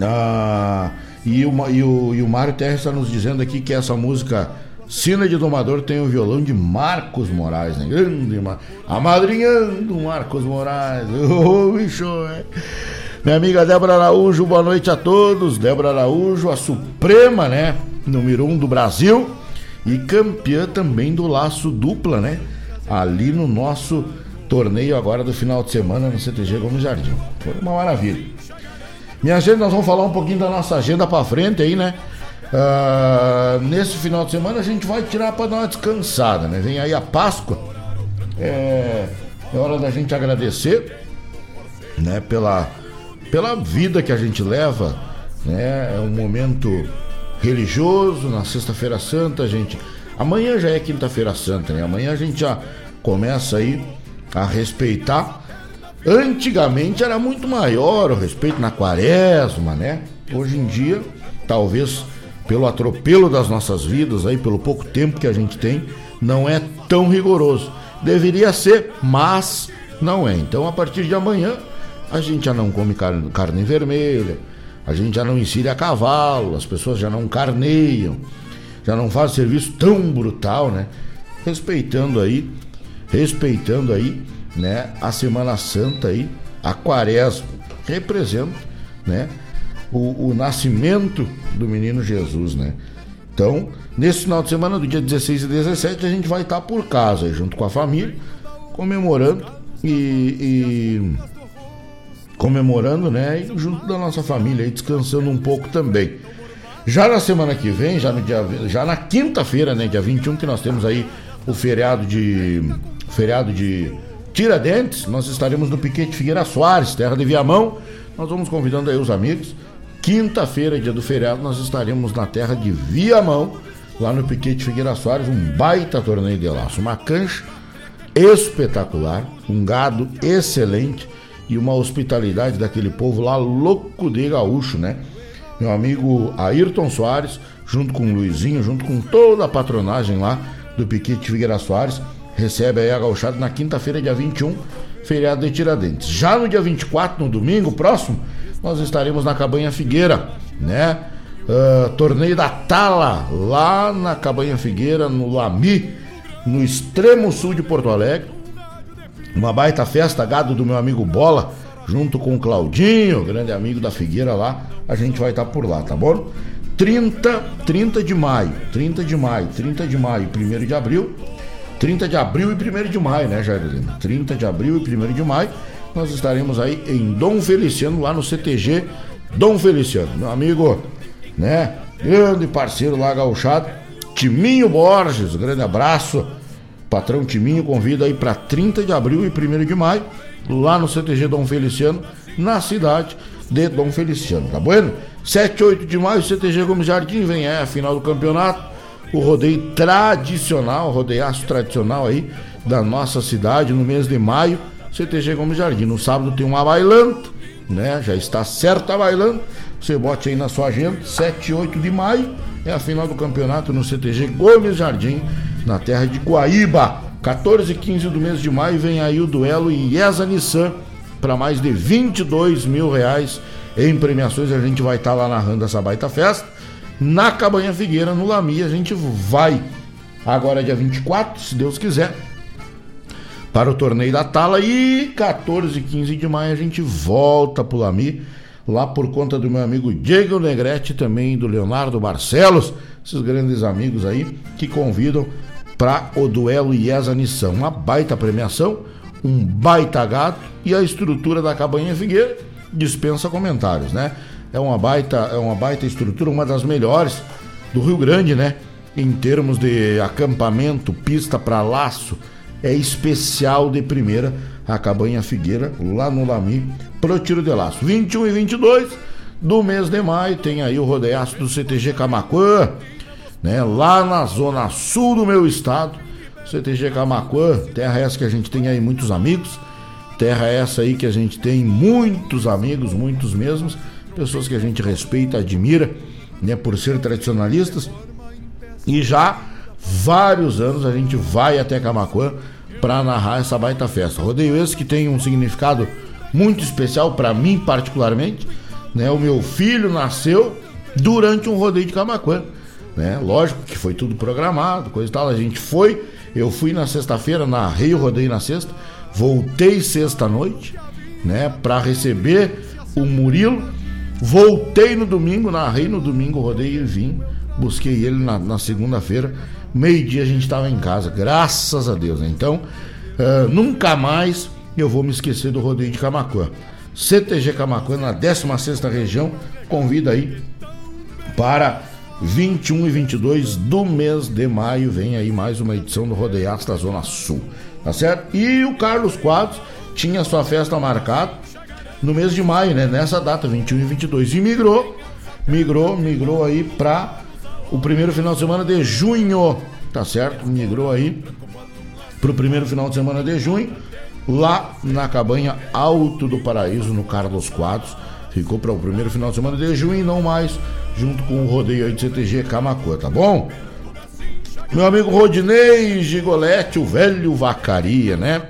Ah, e o, e o, e o Mário Terra está nos dizendo aqui que essa música Sina de Domador tem o violão de Marcos Moraes, né? Grande, amadrinhando Marcos Moraes. Ô, oh, bicho, é. Minha amiga Débora Araújo, boa noite a todos. Débora Araújo, a Suprema, né? Número um do Brasil e campeã também do laço dupla, né? Ali no nosso torneio agora do final de semana no CTG Gomes Jardim. Foi uma maravilha. Minha gente, nós vamos falar um pouquinho da nossa agenda para frente aí, né? Uh, nesse final de semana a gente vai tirar para dar uma descansada, né? Vem aí a Páscoa. É, é hora da gente agradecer, né? Pela, pela vida que a gente leva, né? É um momento religioso na Sexta-feira Santa, gente. Amanhã já é Quinta-feira Santa, né? Amanhã a gente já começa aí a respeitar Antigamente era muito maior o respeito na quaresma, né? Hoje em dia, talvez pelo atropelo das nossas vidas, aí pelo pouco tempo que a gente tem, não é tão rigoroso. Deveria ser, mas não é. Então, a partir de amanhã, a gente já não come carne, carne vermelha, a gente já não insere a cavalo, as pessoas já não carneiam, já não faz serviço tão brutal, né? Respeitando aí, respeitando aí né, a Semana Santa aí, a Quaresma, representa, né, o, o nascimento do menino Jesus, né? Então, nesse final de semana, do dia 16 e 17, a gente vai estar por casa, junto com a família, comemorando e, e, comemorando, né? E junto da nossa família, aí, descansando um pouco também. Já na semana que vem, já no dia, já na quinta-feira, né, dia 21, que nós temos aí o feriado de feriado de Tiradentes, nós estaremos no Piquete Figueira Soares, terra de Viamão. Nós vamos convidando aí os amigos. Quinta-feira, dia do feriado, nós estaremos na terra de Viamão, lá no Piquete Figueira Soares, um baita torneio de laço, uma cancha espetacular, um gado excelente e uma hospitalidade daquele povo lá louco de gaúcho, né? Meu amigo Ayrton Soares, junto com o Luizinho, junto com toda a patronagem lá do Piquete Figueira Soares, recebe aí a gauchada na quinta-feira, dia 21, feriado de Tiradentes. Já no dia 24, no domingo próximo, nós estaremos na Cabanha Figueira, né? Uh, torneio da Tala, lá na Cabanha Figueira, no Lami, no extremo sul de Porto Alegre. Uma baita festa, gado do meu amigo Bola, junto com o Claudinho, grande amigo da Figueira lá. A gente vai estar tá por lá, tá bom? 30, 30 de maio, 30 de maio, 30 de maio, 1 de abril. 30 de abril e 1 de maio, né, Jair Lima? 30 de abril e 1 de maio, nós estaremos aí em Dom Feliciano, lá no CTG Dom Feliciano. Meu amigo né? Grande parceiro lá gauchado, Timinho Borges, grande abraço. Patrão Timinho convida aí para 30 de abril e 1 de maio, lá no CTG Dom Feliciano, na cidade de Dom Feliciano, tá bueno? 7 e 8 de maio, CTG Gomes Jardim, vem é a final do campeonato, o rodeio tradicional, rodeiaço tradicional aí da nossa cidade no mês de maio, CTG Gomes Jardim. No sábado tem uma bailando, né? Já está certa bailando. Você bote aí na sua agenda, 7 e 8 de maio é a final do campeonato no CTG Gomes Jardim, na terra de Guaíba. 14 e 15 do mês de maio vem aí o duelo IESA Nissan para mais de 22 mil reais em premiações. A gente vai estar tá lá narrando essa baita festa. Na Cabanha Figueira, no Lami, a gente vai agora dia 24, se Deus quiser, para o torneio da Tala e 14 e 15 de maio a gente volta para o Lami lá por conta do meu amigo Diego Negrete também do Leonardo Barcelos, esses grandes amigos aí que convidam para o duelo IESA Nissan. Uma baita premiação, um baita gado e a estrutura da Cabanha Figueira dispensa comentários, né? É uma baita, é uma baita estrutura, uma das melhores do Rio Grande, né? Em termos de acampamento, pista para laço, é especial de primeira a Cabanha Figueira, lá no Lami, pro tiro de laço. 21 e 22 do mês de maio tem aí o rodeaço do CTG Camacuã, né? Lá na zona sul do meu estado. CTG Camacuã, terra essa que a gente tem aí muitos amigos. Terra essa aí que a gente tem muitos amigos, muitos mesmos, pessoas que a gente respeita, admira, né, por ser tradicionalistas. E já vários anos a gente vai até Camacuã para narrar essa baita festa. Rodeio esse que tem um significado muito especial para mim particularmente, né? O meu filho nasceu durante um rodeio de Camacuã, né? Lógico que foi tudo programado, coisa e tal. A gente foi, eu fui na sexta-feira, narrei o rodeio na sexta, voltei sexta noite, né? Para receber o Murilo, voltei no domingo, narrei no domingo o rodeio e vim, busquei ele na, na segunda-feira meio-dia a gente estava em casa, graças a Deus. Né? Então, uh, nunca mais eu vou me esquecer do rodeio de Camacuã. CTG Camacuã, na 16 região, convida aí para 21 e 22 do mês de maio. Vem aí mais uma edição do Rodeiaço da Zona Sul, tá certo? E o Carlos Quadros tinha sua festa marcada no mês de maio, né? Nessa data, 21 e 22. E migrou, migrou, migrou aí para o primeiro final de semana de junho, tá certo? Migrou aí pro primeiro final de semana de junho, lá na cabanha Alto do Paraíso, no Carlos Quadros. Ficou para o primeiro final de semana de junho e não mais, junto com o rodeio aí de CTG Camacuã, tá bom? Meu amigo Rodinei Gigolete, o velho vacaria, né?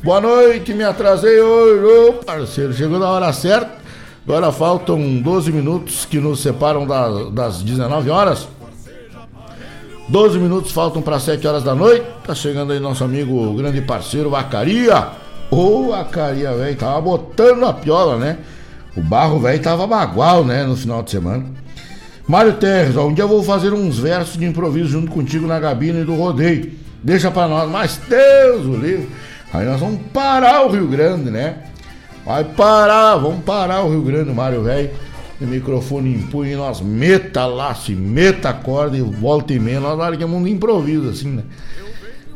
Boa noite, me atrasei hoje, ô parceiro, chegou na hora certa. Agora faltam 12 minutos que nos separam da, das 19 horas. 12 minutos faltam para 7 horas da noite. Tá chegando aí nosso amigo, grande parceiro Vacaria. Ô, Vacaria, velho, tava botando a piola, né? O barro, velho, tava bagual, né, no final de semana. Mário Terres, ó, um dia eu vou fazer uns versos de improviso junto contigo na gabina do rodeio. Deixa pra nós, mas Deus o livre. Aí nós vamos parar o Rio Grande, né? Vai parar, vamos parar o Rio Grande, Mário, velho o microfone em punho e nós meta laço, meta corda e volta e meia, nós largamos um improviso assim, né?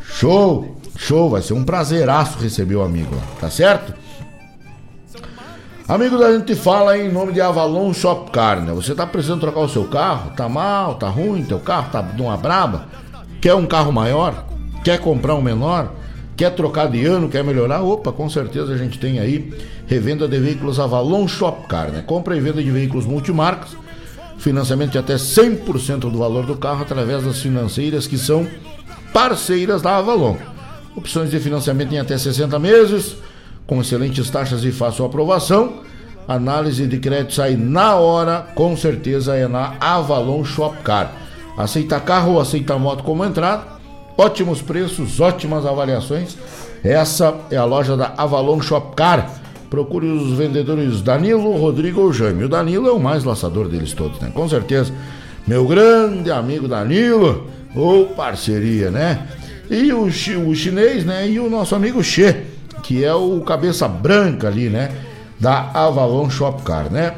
Show, show, vai ser um prazeraço receber o amigo lá, tá certo? Amigos, a gente fala em nome de Avalon Shop Car, né? Você tá precisando trocar o seu carro? Tá mal, tá ruim, teu carro tá de uma braba? Quer um carro maior? Quer comprar um menor? Quer trocar de ano, quer melhorar? Opa, com certeza a gente tem aí revenda de veículos Avalon Shopcar, né? Compra e venda de veículos multimarcas, financiamento de até 100% do valor do carro através das financeiras que são parceiras da Avalon. Opções de financiamento em até 60 meses, com excelentes taxas e fácil aprovação. Análise de crédito sai na hora, com certeza é na Avalon Shopcar. Aceita carro ou aceita moto como entrada? Ótimos preços, ótimas avaliações. Essa é a loja da Avalon Shopcar. Procure os vendedores Danilo, Rodrigo ou Jaime. O Danilo é o mais laçador deles todos, né? Com certeza. Meu grande amigo Danilo, ou parceria, né? E o, o chinês, né? E o nosso amigo Che, que é o cabeça branca ali, né? Da Avalon Shopcar, né?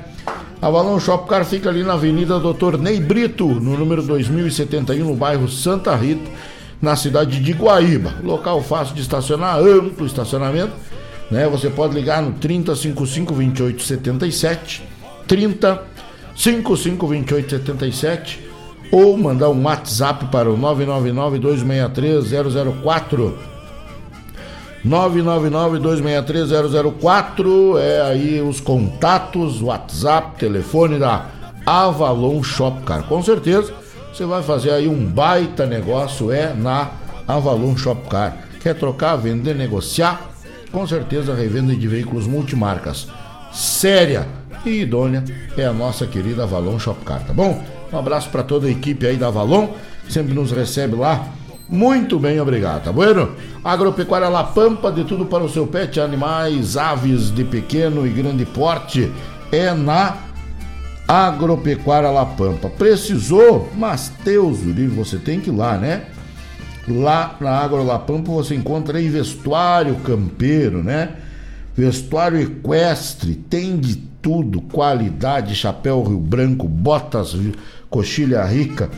Avalon Shopcar fica ali na Avenida Doutor Ney Brito, no número 2071, no bairro Santa Rita, na cidade de Guaíba. Local fácil de estacionar, amplo estacionamento. Né? Você pode ligar no 3055 2877, 30 55 2877 ou mandar um WhatsApp para o 999 263 004 999-263-004 é aí os contatos, WhatsApp, telefone da Avalon Shopcar. Com certeza você vai fazer aí um baita negócio é na Avalon Shopcar. Quer trocar, vender, negociar? Com certeza revenda de veículos multimarcas séria e idônea é a nossa querida Avalon Shopcar, tá bom? Um abraço para toda a equipe aí da Avalon, sempre nos recebe lá muito bem, obrigado, tá bueno? Agropecuária La Pampa, de tudo para o seu pet, animais, aves de pequeno e grande porte, é na Agropecuária La Pampa. Precisou, mas Deus livre, você tem que ir lá, né? Lá na Agro La Pampa você encontra aí vestuário campeiro, né? Vestuário equestre, tem de tudo, qualidade, chapéu Rio Branco, botas, coxilha rica,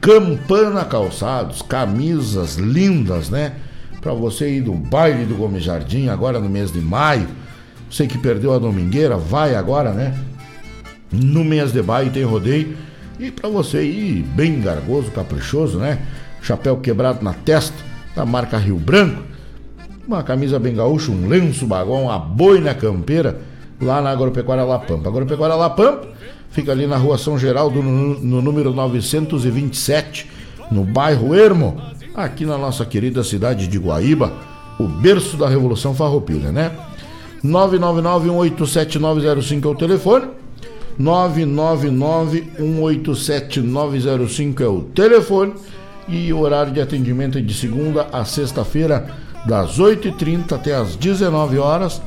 Campana Calçados, camisas lindas, né? Para você ir do baile do Gomes Jardim agora no mês de maio. Você que perdeu a domingueira, vai agora, né? No mês de maio tem rodeio. E para você ir bem gargoso, caprichoso, né? Chapéu quebrado na testa, da marca Rio Branco. Uma camisa bem gaúcha, um lenço bagão, uma boina campeira, lá na Agropecuária La Pampa. Agropecuária La Pampa Fica ali na rua São Geraldo, no, no número 927, no bairro Ermo, aqui na nossa querida cidade de Guaíba, o berço da Revolução Farroupilha, né? 999-187-905 é o telefone. 999-187-905 é o telefone. E o horário de atendimento é de segunda a sexta-feira, das 8h30 até as 19 horas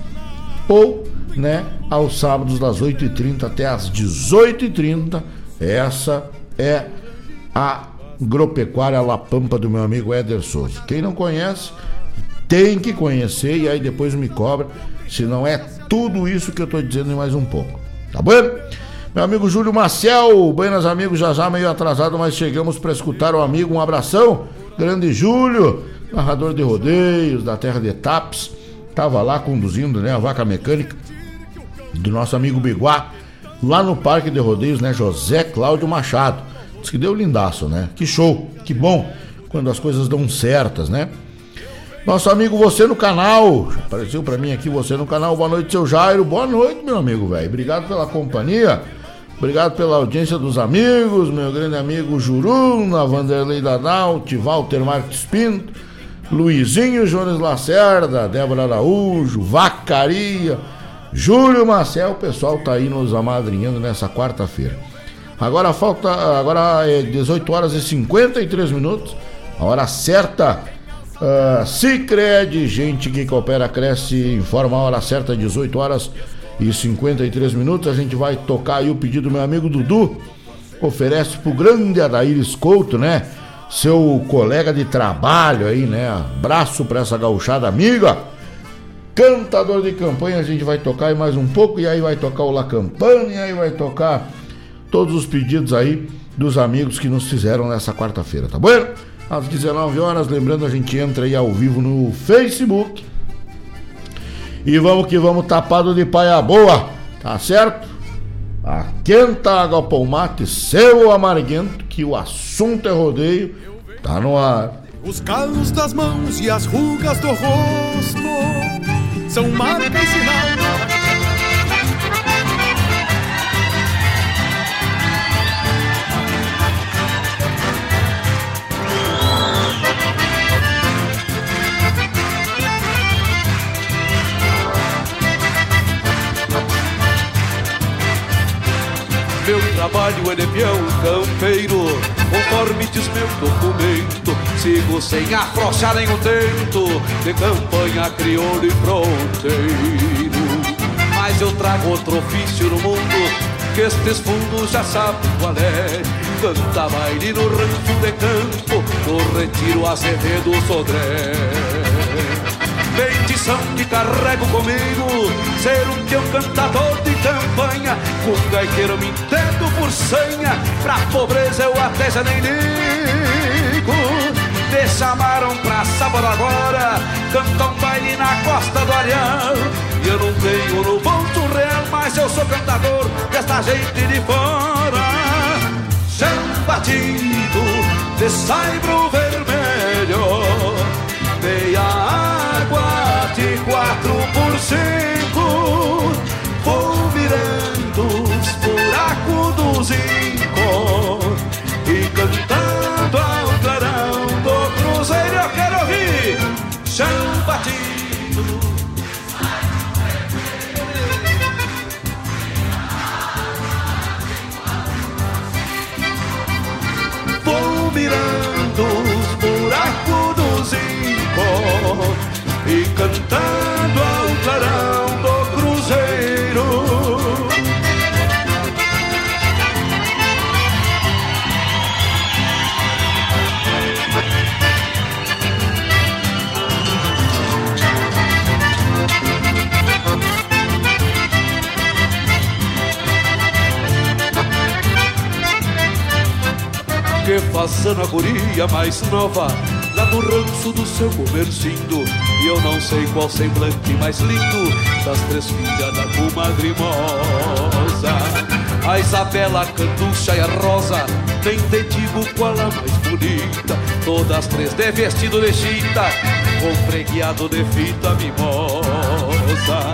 ou né, aos sábados das 8h30 até as 18h30. Essa é a Agropecuária La Pampa do meu amigo Éder Souza. Quem não conhece, tem que conhecer e aí depois me cobra, se não é tudo isso que eu estou dizendo e mais um pouco. Tá bom? Meu amigo Júlio Maciel, buenas amigos, já já meio atrasado, mas chegamos para escutar o amigo. Um abração, grande Júlio, narrador de rodeios da terra de Taps, tava lá conduzindo, né, a vaca mecânica do nosso amigo Biguá, lá no Parque de Rodeios, né? José Cláudio Machado. Diz que deu lindaço, né? Que show, que bom quando as coisas dão certas, né? Nosso amigo você no canal, apareceu para mim aqui você no canal. Boa noite, seu Jairo. Boa noite, meu amigo, velho. Obrigado pela companhia. Obrigado pela audiência dos amigos, meu grande amigo Juruna, Vanderlei Dadalt, Walter Marques Pinto, Luizinho Jones Lacerda, Débora Araújo, Vacaria, Júlio Marcel, o pessoal tá aí nos amadrinhando nessa quarta-feira. Agora falta, agora é 18 horas e 53 minutos, a hora certa. Uh, Cicred, gente que coopera, cresce, informa a hora certa, 18 horas e 53 minutos. A gente vai tocar aí o pedido do meu amigo Dudu. Oferece pro grande Adair Couto, né? Seu colega de trabalho aí, né? Abraço pra essa gauchada amiga Cantador de campanha, a gente vai tocar mais um pouco, e aí vai tocar o La Campana, e aí vai tocar todos os pedidos aí dos amigos que nos fizeram nessa quarta-feira, tá bom? Às 19 horas, lembrando, a gente entra aí ao vivo no Facebook. E vamos que vamos tapado de paia boa, tá certo? A quenta água mate, seu amarguento, que o assunto é rodeio, tá no ar. Os calos das mãos e as rugas do rosto são marca e sinal trabalho ele é peão campeiro. Conforme diz meu documento Sigo sem afrouxar nenhum tento De campanha crioulo e fronteiro. Mas eu trago outro ofício no mundo que estes fundos já sabem qual é. Canta baile no rancho de campo No retiro Azevedo Sodré. Bendição que carrego comigo Ser um teu cantador de campanha Com gaiteiro me entendo por senha Pra pobreza eu até já nem ligo. Me chamaram pra sábado agora Cantar um baile na costa do Areal E eu não tenho no bolso real Mas eu sou cantador desta gente de fora. Chão batido de saibro vermelho Meia água de quatro por cinco Vou mirando os buracos do zinco E cantando passando a guria mais nova Lá no ranço do seu comercindo. E eu não sei qual semblante mais lindo Das três filhas da comadre Mosa A Isabela, a Canducha e a Rosa Nem te digo qual a mais bonita. Todas três de vestido de chita Com preguiado de fita mimosa.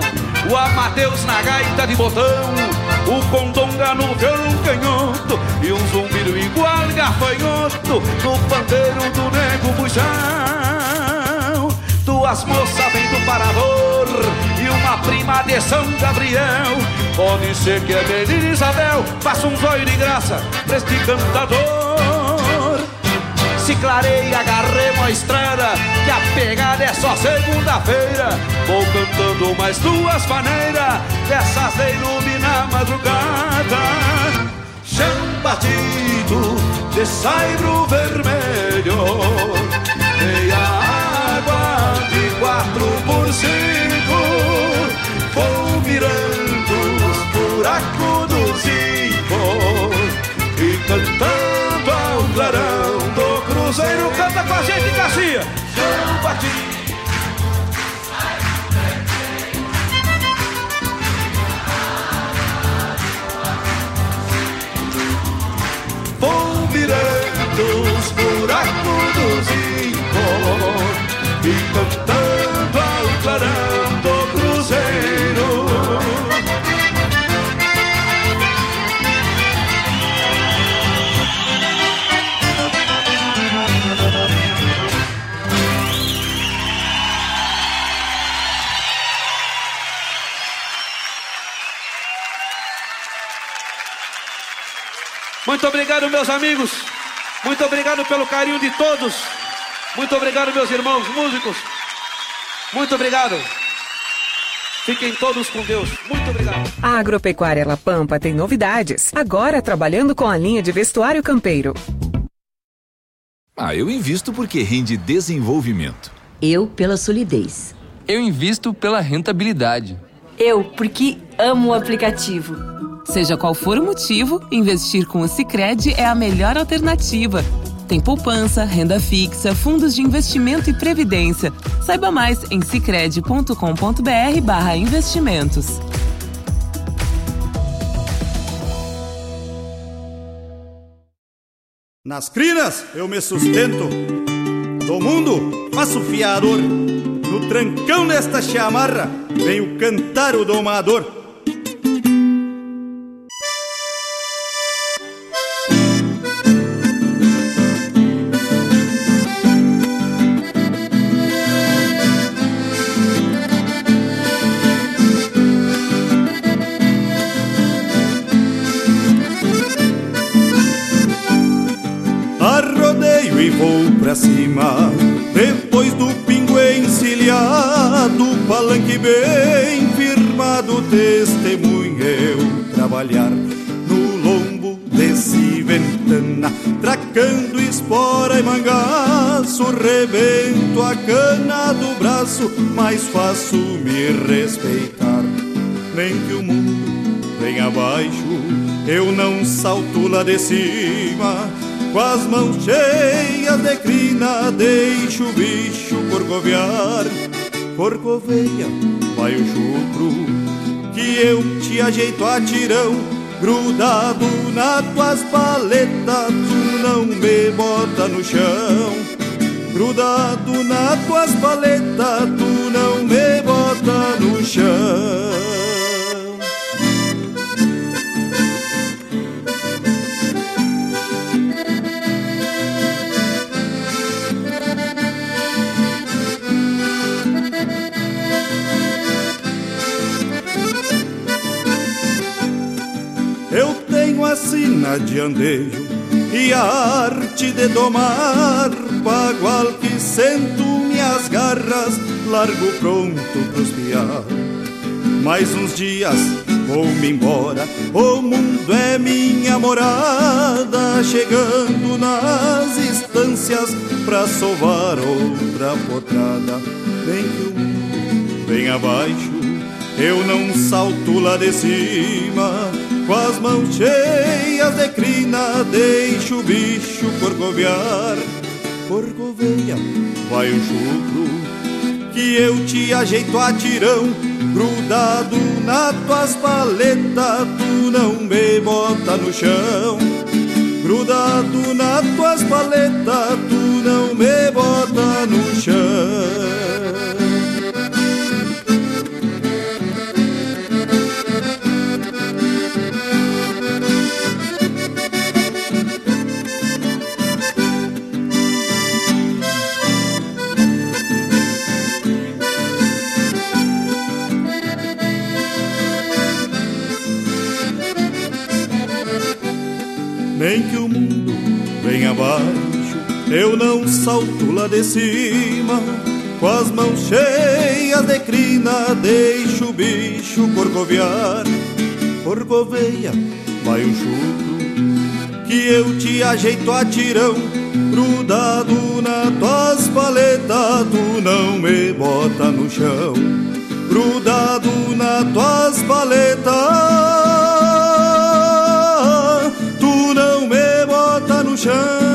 O Amadeus na gaita de botão o condonga no violão canhoto E um zumbido igual gafanhoto No pandeiro do nego bujão. Duas moças vêm do parador E uma prima de São Gabriel. Pode ser que é menina Isabel Faça um zóio de graça pra este cantador. Se clareia, agarremos a estrada Que a pegada é só segunda-feira. Vou cantando mais duas maneiras Dessas de iluminar madrugada batido de saibro vermelho Meia água de quatro por cinco Vou virando os buracos do zinco E cantando ao clarão do Cruzeiro canta com a gente, Garcia. Chão batido. Cantando ao clarão do cruzeiro Muito obrigado, meus amigos. Muito obrigado pelo carinho de todos. Muito obrigado, meus irmãos músicos. Muito obrigado. Fiquem todos com Deus. Muito obrigado. A Agropecuária La Pampa tem novidades. Agora trabalhando com a linha de vestuário campeiro. Ah, eu invisto porque rende desenvolvimento. Eu pela solidez. Eu invisto pela rentabilidade. Eu porque amo o aplicativo. Seja qual for o motivo, investir com o Sicredi é a melhor alternativa. Tem poupança, renda fixa, fundos de investimento e previdência. Saiba mais em sicredi.com.br/barra investimentos. Nas crinas eu me sustento, do mundo faço fiador. No trancão desta chamarra venho cantar o domador. E vou pra cima. Depois do pingo encilhado, palanque bem firmado, testemunha eu trabalhar no lombo desse ventana, tracando espora e mangaço, rebento a cana do braço, mas faço me respeitar. Nem que o mundo venha abaixo, eu não salto lá de cima com as mãos cheias de crina, deixo o bicho corcovear. Corcoveia, vai o chucro, que eu te ajeito a tirão. Grudado nas tuas paletas, tu não me bota no chão. Grudado nas tuas paletas, tu não me bota no chão. Sina de andejo e a arte de domar bagual que sento minhas garras largo pronto pros piar. Mais uns dias vou-me embora o mundo é minha morada chegando nas estâncias pra sovar outra potrada. Vem que o mundo vem abaixo eu não salto lá de cima com as mãos cheias de crina, deixo o bicho corcovear. Corcoveia, vai o chucro, que eu te ajeito a tirão. Grudado nas tuas paletas, tu não me bota no chão. Grudado nas tuas paletas, tu não me bota no chão. Abaixo, eu não salto lá de cima. Com as mãos cheias de crina, deixo o bicho corcovear. Corcoveia, vai um chucro, que eu te ajeito a tirão. Grudado na tuas paletas, tu não me bota no chão. Grudado na tuas paletas. Chão.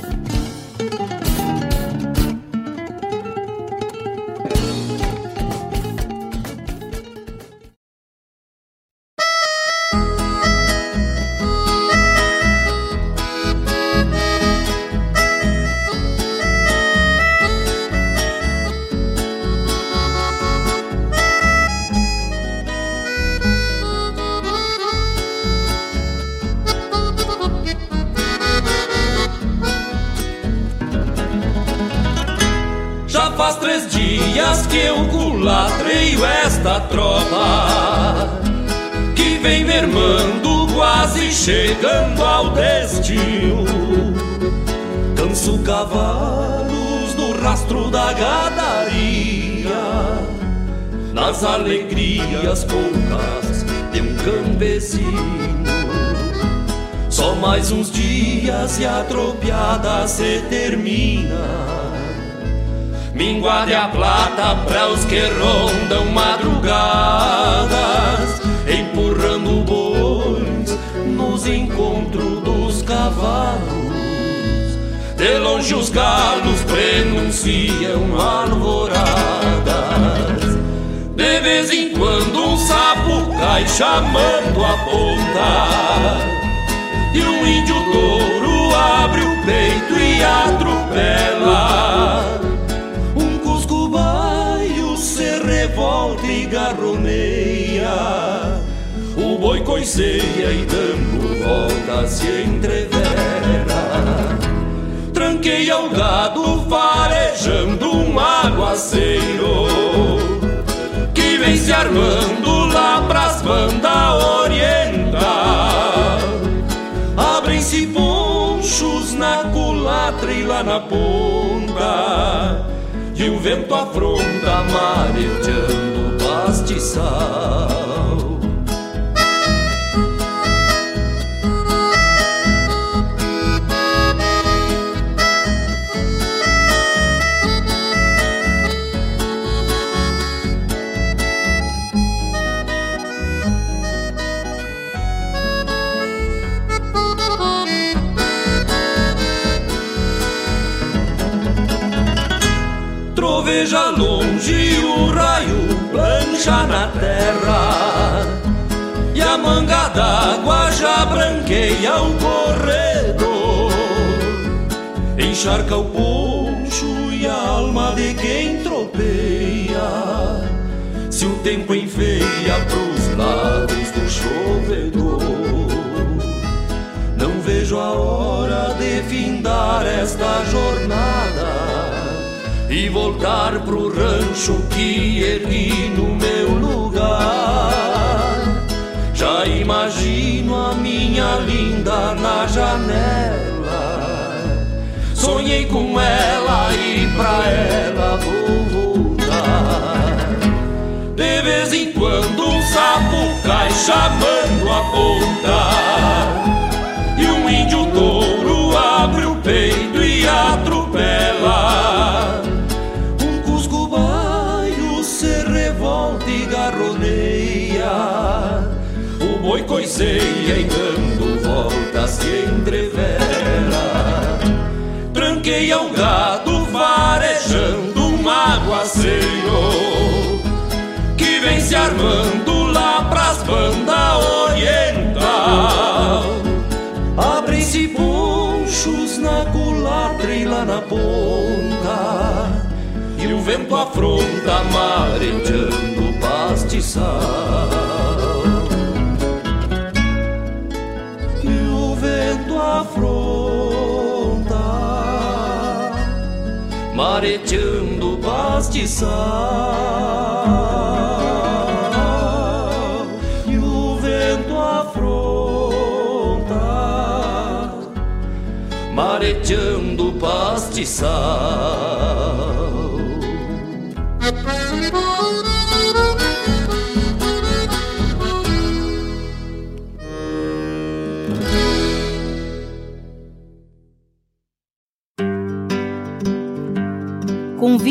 Chegando ao destino. Desço cavalos no rastro da gadaria Nas alegrias poucas de um campesino. Só mais uns dias e a tropiada se termina. Minguade a plata para os que rondam madrugadas nos encontros dos cavalos. De longe os galos prenunciam alvoradas De vez em quando um sapo cai chamando a ponta E um índio touro abre o peito e atropela. Um cusco baio se revolta e garroneia boi coiceia e dando volta se entrevera tranqueia o gado farejando um aguaceiro que vem se armando lá pras bandas oriental. Abrem-se ponchos na culatra e lá na ponta, e o vento afronta marejando pastiçal. Veja longe o raio plancha na terra. E a manga d'água já branqueia o corredor. Encharca o poncho e a alma de quem tropeia. Se o tempo enfeia pros lados do chovedor. Não vejo a hora de findar esta jornada voltar pro rancho que ergui no meu lugar. Já imagino a minha linda na janela. Sonhei com ela e pra ela vou voltar. De vez em quando um sapo cai chamando a ponta. E um índio touro abre o peito coiceia e dando volta se entrevera. Tranqueia o gado farejando um aguaceiro Que vem se armando lá pras bandas oriental. Abrem-se ponchos na culatra e lá na ponta E o vento afronta marejando o pastiçal mareteando pastiçal. E o vento afronta, mareteando pastiçal.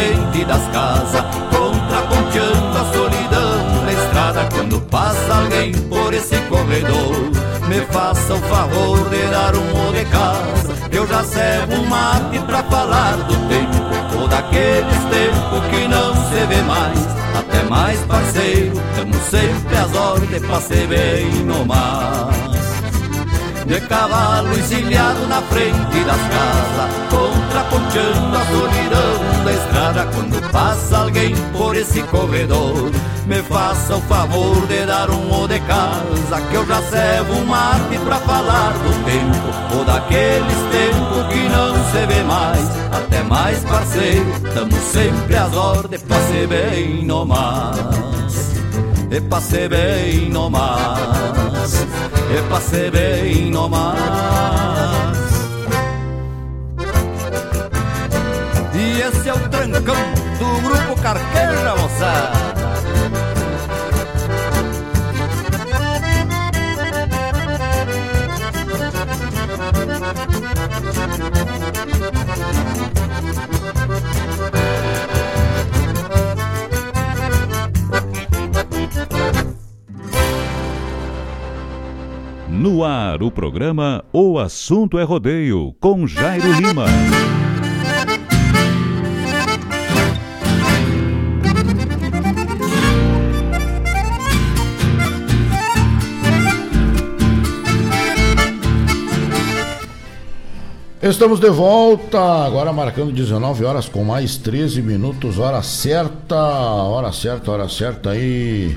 Frente das casas Contraponteando a solidão na estrada Quando passa alguém por esse corredor Me faça o favor de dar um de casa Eu já servo um mate pra falar do tempo Ou daqueles tempos que não se vê mais até mais parceiro, tamo sempre às ordens pra ser bem no mas. De cavalo encilhado na frente das casas, contraponteando a solidão da estrada. Passa alguém por esse corredor, me faça o favor de dar um o de casa, que eu já servo um mate pra falar do tempo, ou daqueles tempos que não se vê mais. Até mais parceiro, tamo sempre às ordens pra ser bem no mas. E pra ser bem no mas, e pra ser bem no esse é o trancão do grupo Carqueja, moçada. No ar, o programa O Assunto é Rodeio, com Jairo Lima. Estamos de volta, agora marcando 19 horas com mais 13 minutos, hora certa, hora certa, hora certa aí,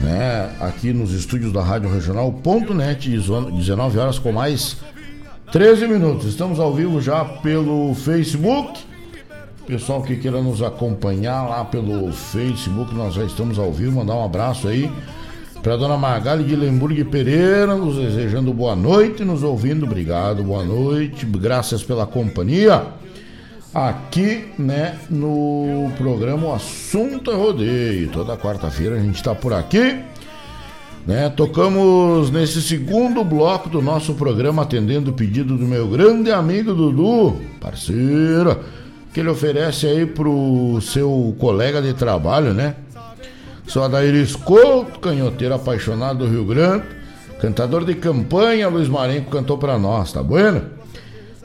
né? Aqui nos estúdios da Rádio Regional.net, 19 horas com mais 13 minutos. Estamos ao vivo já pelo Facebook. Pessoal que queira nos acompanhar lá pelo Facebook, nós já estamos ao vivo. Mandar um abraço aí para dona Magali de Lemburg Pereira, nos desejando boa noite, nos ouvindo. Obrigado, boa noite, graças pela companhia. Aqui, né, no programa Assunto é Rodeio. Toda quarta-feira a gente está por aqui. Né, tocamos nesse segundo bloco do nosso programa, atendendo o pedido do meu grande amigo Dudu, parceiro, que ele oferece aí pro seu colega de trabalho, né? Sou Adair Escolto, canhoteiro apaixonado do Rio Grande, cantador de campanha, Luiz Marenco cantou para nós, tá bueno?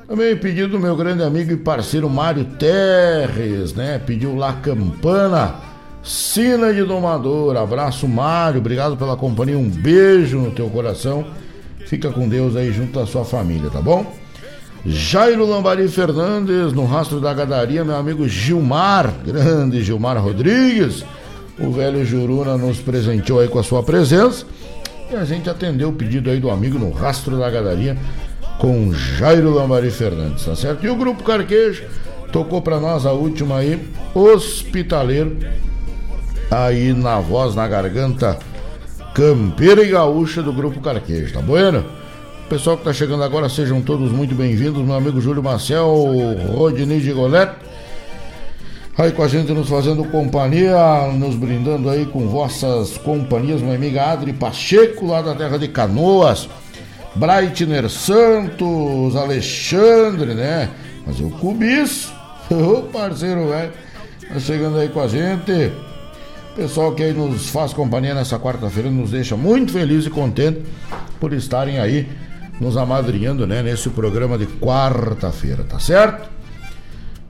Também pedido do meu grande amigo e parceiro Mário Terres, né? Pediu lá campana, sina de domador. Abraço, Mário, obrigado pela companhia, um beijo no teu coração. Fica com Deus aí junto da sua família, tá bom? Jairo Lambari Fernandes, no rastro da gadaria, meu amigo Gilmar, grande Gilmar Rodrigues O velho Juruna nos presenteou aí com a sua presença. E a gente atendeu o pedido aí do amigo no Rastro da Gadaria com Jairo Lambari Fernandes, tá certo? E o Grupo Carquejo tocou para nós a última aí, Hospitaleiro, aí na voz, na garganta, campeira e gaúcha do Grupo Carquejo, tá bueno? Pessoal que tá chegando agora, sejam todos muito bem-vindos, meu amigo Júlio Marcel, Rodney Gigoleto, aí com a gente nos fazendo companhia, nos brindando aí com vossas companhias, minha amiga Adri Pacheco, lá da terra de Canoas, Breitner Santos, Alexandre, né? Mas o Cubiço, o parceiro velho, tá chegando aí com a gente. Pessoal que aí nos faz companhia nessa quarta-feira nos deixa muito feliz e contente por estarem aí nos amadrinhando, né, nesse programa de quarta-feira, tá certo?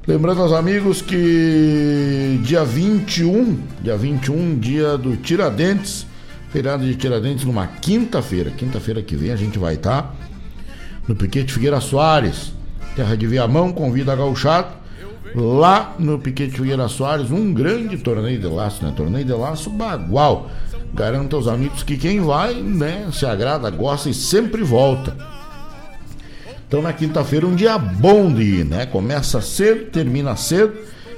Lembrando aos amigos que dia 21, dia 21, dia do Tiradentes, feriado de Tiradentes numa quinta-feira, quinta-feira que vem a gente vai estar tá no Piquete Figueira Soares, terra de Viamão, convida a gauchado, lá no Piquete Figueira Soares, um grande torneio de laço, né? Torneio de laço bagual. Garanto aos amigos que quem vai, né, se agrada, gosta e sempre volta. Então na quinta-feira um dia bom de ir, né? Começa cedo, termina cedo.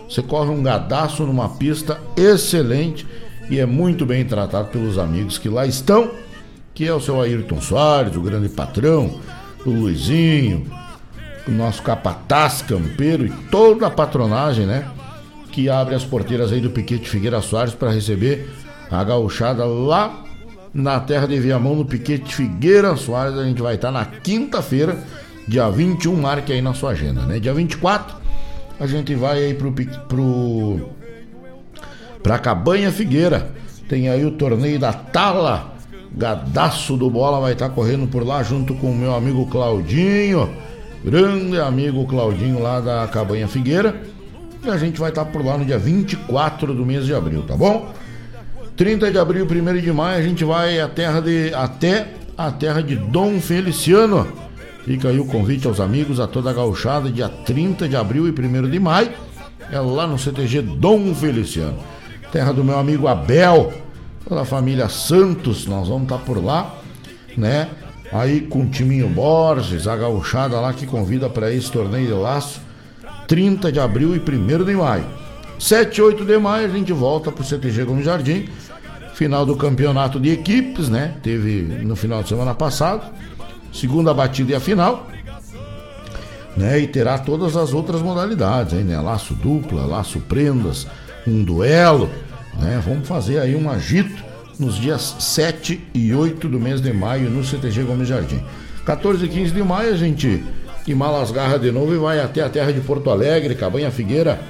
Você corre um gadaço numa pista excelente e é muito bem tratado pelos amigos que lá estão, que é o seu Ayrton Soares, o grande patrão, o Luizinho, o nosso capataz campeiro e toda a patronagem, né? Que abre as porteiras aí do Piquete Figueira Soares para receber a gauchada lá na terra de Viamão, no Piquete Figueira Soares. A gente vai estar na quinta-feira, dia 21, marque aí na sua agenda, né? Dia 24, a gente vai aí pro, pro pra Cabanha Figueira. Tem aí o torneio da Tala. Gadaço do Bola vai estar correndo por lá junto com o meu amigo Claudinho. Grande amigo Claudinho lá da Cabanha Figueira. E a gente vai estar por lá no dia 24 do mês de abril, tá bom? 30 de abril, 1 de maio, a gente vai à terra de, até a terra de Dom Feliciano. Fica aí o convite aos amigos, a toda a gauchada, dia 30 de abril e 1 de maio. É lá no CTG Dom Feliciano. Terra do meu amigo Abel, da família Santos, nós vamos estar por lá, né? Aí com o Timinho Borges, a gauchada lá que convida para esse torneio de laço, 30 de abril e 1 de maio. 7 e 8 de maio a gente volta pro CTG Gomes Jardim, final do campeonato de equipes, né? Teve no final de semana passado, segunda batida e a final, né? E terá todas as outras modalidades, hein, né? Laço dupla, laço prendas, um duelo, né? Vamos fazer aí um agito nos dias 7 e 8 do mês de maio no CTG Gomes Jardim. 14 e 15 de maio a gente embala as garras de novo e vai até a terra de Porto Alegre, Cabanha Figueira.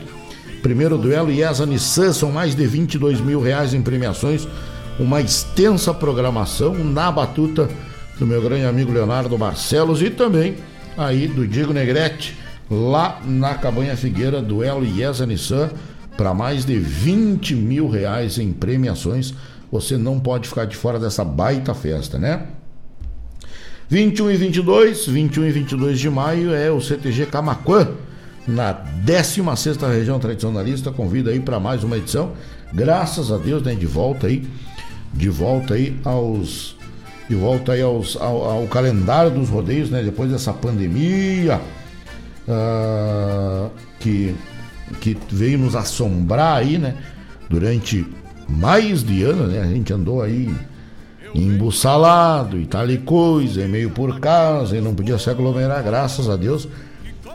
Primeiro duelo IESA Nissan, são mais de 22 mil reais em premiações, uma extensa programação na batuta do meu grande amigo Leonardo Barcelos e também aí do Diego Negrete, lá na Cabanha Figueira, duelo IESA Nissan, para mais de 20 mil reais em premiações você não pode ficar de fora dessa baita festa, né? 21 e 22, 21 e 22 de maio é o CTG Camacuã, na 16 região tradicionalista. Convida aí para mais uma edição. Graças a Deus, né? De volta aí, de volta aí aos. De volta aí aos, ao, ao calendário dos rodeios, né? Depois dessa pandemia uh, que, que veio nos assombrar aí, né? Durante mais de ano, né? A gente andou aí embussalado e tal e coisa, e meio por casa, e não podia se aglomerar, graças a Deus.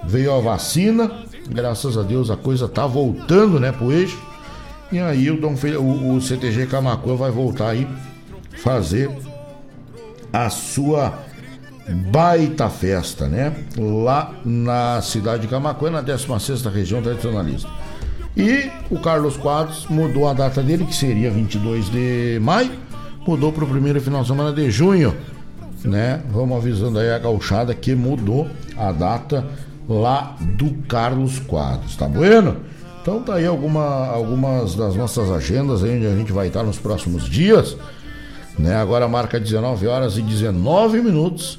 Veio a vacina, graças a Deus a coisa tá voltando, né, pro eixo. E aí o, Dom o, o CTG Camacuã vai voltar aí fazer a sua baita festa, né? Lá na cidade de Camacuã, na 16ª região tradicionalista. E o Carlos Quadros mudou a data dele, que seria 22 de maio, mudou para o primeiro final de semana de junho, né? Vamos avisando aí a gauchada que mudou a data lá do Carlos Quadros, tá bueno? Então tá aí alguma, algumas das nossas agendas aí onde a gente vai estar nos próximos dias, né? Agora marca 19 horas e 19 minutos.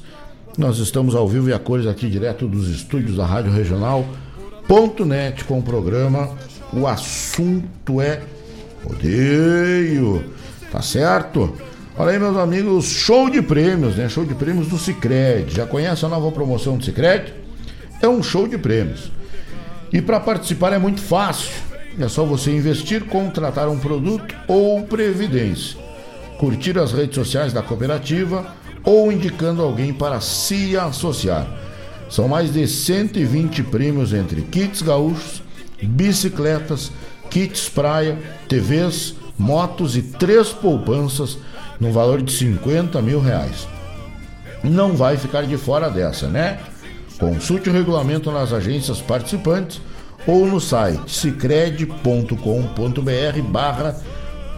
Nós estamos ao vivo e a cores aqui direto dos estúdios da Rádio Regional.net com o programa o assunto é Rodeio. Tá certo? Olha aí, meus amigos, show de prêmios, né? Show de prêmios do Cicred. Já conhece a nova promoção do Cicred? É um show de prêmios. E para participar é muito fácil. É só você investir, contratar um produto ou previdência, curtir as redes sociais da cooperativa ou indicando alguém para se associar. São mais de 120 prêmios entre kits gaúchos, bicicletas, kits praia, TVs, motos e três poupanças no valor de 50 mil reais. Não vai ficar de fora dessa, né? Consulte o regulamento nas agências participantes ou no site cicred.com.br barra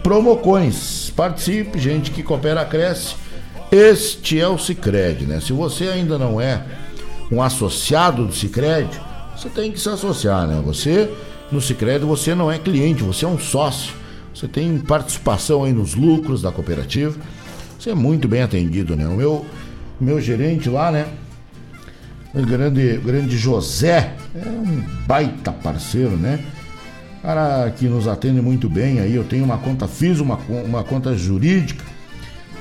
promocões. Participe, gente que coopera, cresce. Este é o Cicred, né? Se você ainda não é um associado do Cicred, você tem que se associar, né? Você, no Cicred, você não é cliente, você é um sócio. Você tem participação aí nos lucros da cooperativa. Você é muito bem atendido, né? O meu, meu gerente lá, né? O grande, grande José é um baita parceiro, né? Cara que nos atende muito bem aí. Eu tenho uma conta, fiz uma, uma conta jurídica.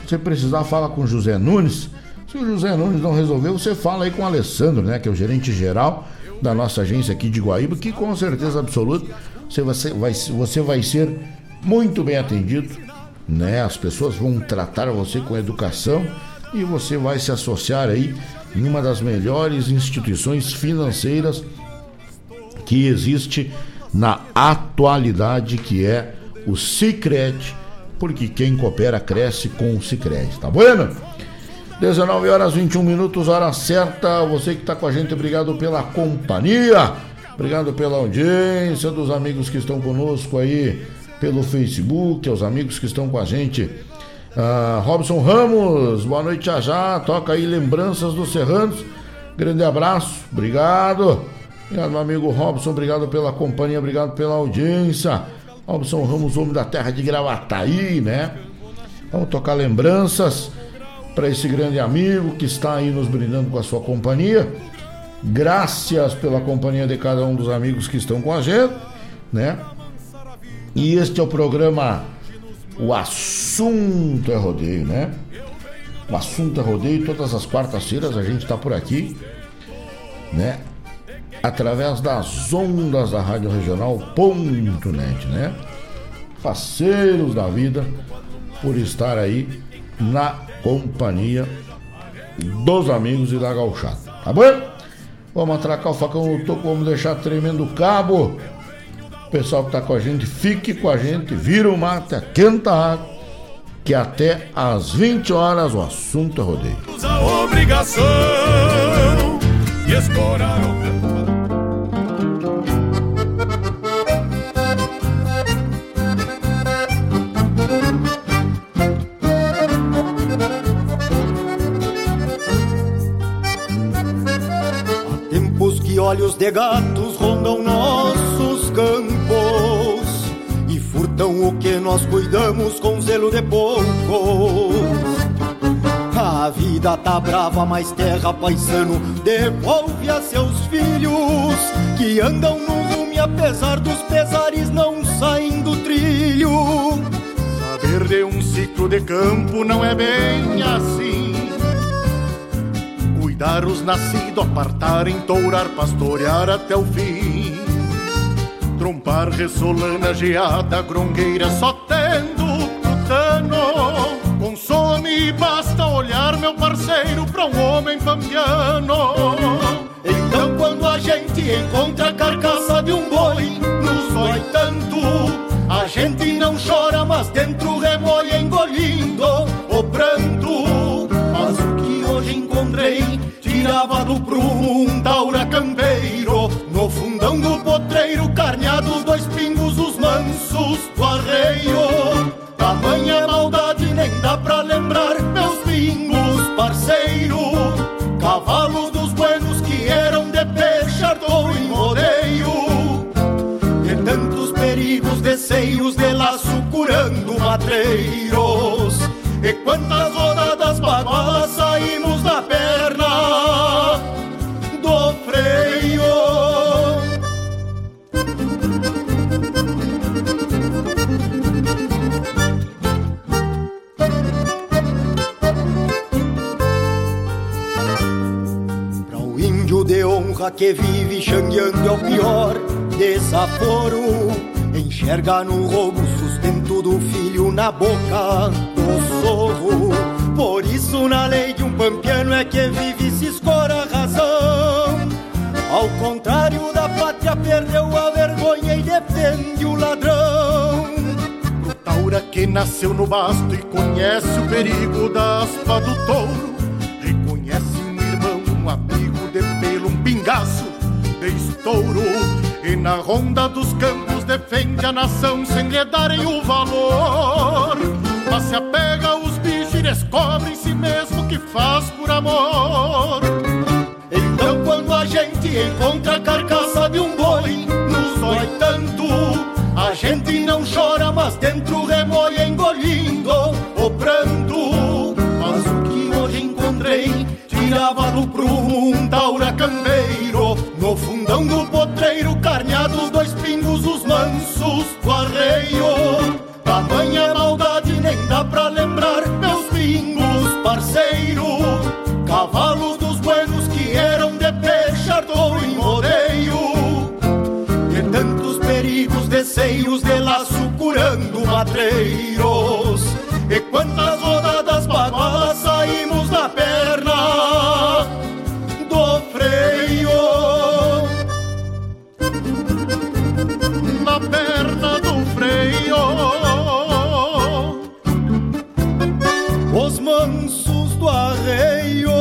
Se você precisar, fala com José Nunes. Se o José Nunes não resolver, você fala aí com o Alessandro, né? Que é o gerente geral da nossa agência aqui de Guaíba, que com certeza absoluta você vai ser, vai, você vai ser muito bem atendido, né? As pessoas vão tratar você com educação e você vai se associar aí em uma das melhores instituições financeiras que existe na atualidade, que é o Sicredi, porque quem coopera cresce com o Sicredi, tá bueno? 19 horas 21 minutos, hora certa. Você que está com a gente, obrigado pela companhia, obrigado pela audiência dos amigos que estão conosco aí pelo Facebook, aos amigos que estão com a gente. Ah, Robson Ramos, boa noite já já, toca aí Lembranças dos Serranos. Grande abraço, obrigado. Obrigado, meu amigo Robson, obrigado pela companhia, obrigado pela audiência. Robson Ramos, homem da terra de Gravataí, né? Vamos tocar lembranças para esse grande amigo que está aí nos brindando com a sua companhia. Graças pela companhia de cada um dos amigos que estão com a gente, né? E este é o programa O Assunto é Rodeio, né? O Assunto é Rodeio, todas as quartas-feiras a gente está por aqui, né? Através das ondas da Rádio Regional.net, né? Parceiros da vida por estar aí na companhia dos amigos e da gauchada, tá bom? Vamos atracar o facão no toco, vamos deixar tremendo o cabo. O pessoal que tá com a gente, fique com a gente, vira o mate, aquenta a água, que até às 20 horas o assunto é rodeio. A obrigação de escorar o olhos de gatos rondam nossos campos e furtam o que nós cuidamos com zelo de poucos. A vida tá brava, mas terra paisano devolve a seus filhos que andam no rume apesar dos pesares não saem do trilho. Saber de um ciclo de campo não é bem assim. Cuidar os nascidos, apartar, entourar, pastorear até o fim. Trompar, ressolana, geada, grongueira, só tendo tutano. Consome, basta olhar, meu parceiro, pra um homem pampiano. Então quando a gente encontra a carcaça de um boi, nos dói tanto. A gente não chora, mas dentro remói tirava do prumo um taura campeiro. No fundão do potreiro, carneados dois pingos, os mansos do arreio. Tamanha maldade nem dá pra lembrar, meus pingos, parceiro. Cavalos dos buenos que eram de peixardor em rodeio. De tantos perigos, deceios de laço curando matreiros. E quantas rodadas que vive xangueando é o pior desaforo. Enxerga no roubo o sustento do filho na boca do sorro. Por isso, na lei de um pampiano é que vive se escora a razão. Ao contrário da pátria, perdeu a vergonha e defende o ladrão. Taura que nasceu no basto e conhece o perigo da aspa do touro. Pingaço de estouro. E na ronda dos campos defende a nação sem lhe darem o valor. Mas se apega aos bichos e descobre em si mesmo que faz por amor. Então quando a gente encontra a carcaça de um boi, nos dói tanto. A gente não chora, mas dentro remoia engolindo o pranto. Mas o que hoje encontrei tirava do prumo um taura deceios de laço curando matreiros. E quantas rodadas bagualas saímos na perna do freio. Na perna do freio. Os mansos do arreio.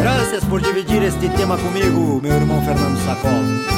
Graças por dividir este tema comigo, meu irmão Fernando Sacol.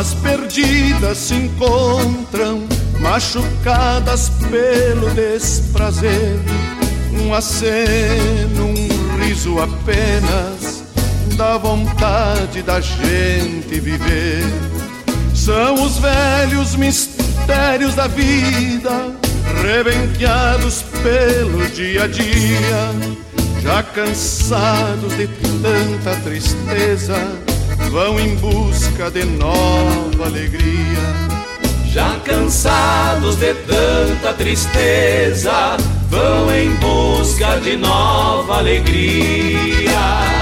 Almas perdidas se encontram, machucadas pelo desprazer, um aceno, um riso apenas, dá vontade da gente viver. São os velhos mistérios da vida, rebenqueados pelo dia a dia, já cansados de tanta tristeza vão em busca de nova alegria. Já cansados de tanta tristeza, vão em busca de nova alegria.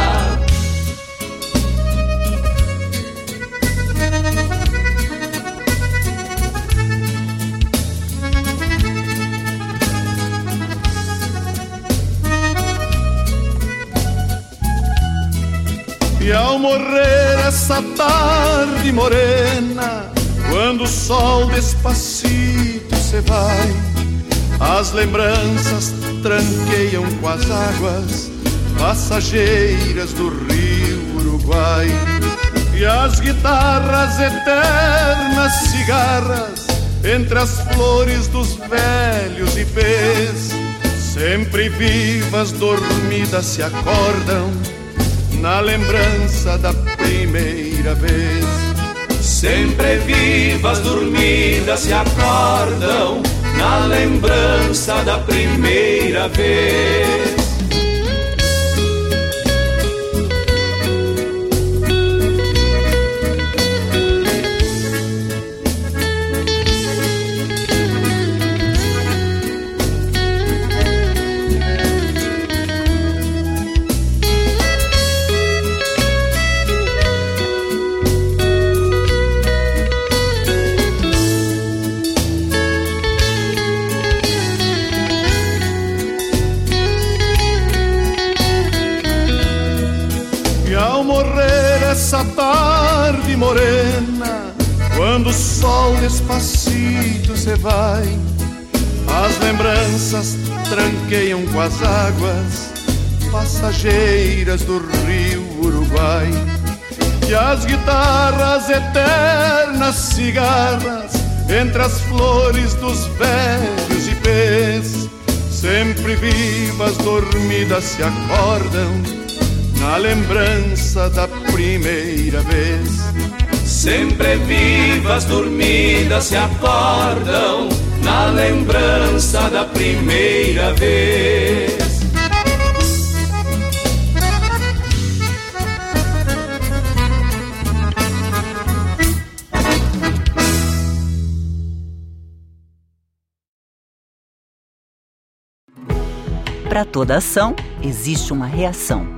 E ao morrer essa tarde morena, quando o sol despacito se vai, as lembranças tranqueiam com as águas passageiras do rio Uruguai. E as guitarras eternas cigarras entre as flores dos velhos ipês, sempre vivas, dormidas se acordam na lembrança da primeira vez. Sempre vivas, dormidas se acordam na lembrança da primeira vez. Sol despacito se vai, as lembranças tranqueiam com as águas passageiras do rio Uruguai. E as guitarras eternas cigarras entre as flores dos velhos ipês, sempre vivas, dormidas se acordam na lembrança da primeira vez. Sempre vivas, dormidas se acordam na lembrança da primeira vez. Para toda ação, existe uma reação.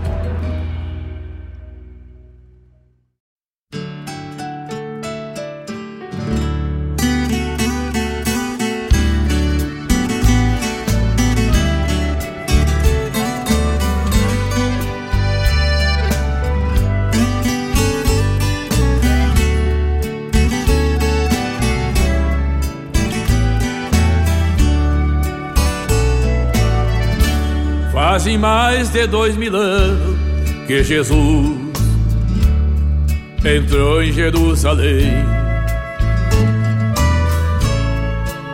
Fazem mais de dois mil anos que Jesus entrou em Jerusalém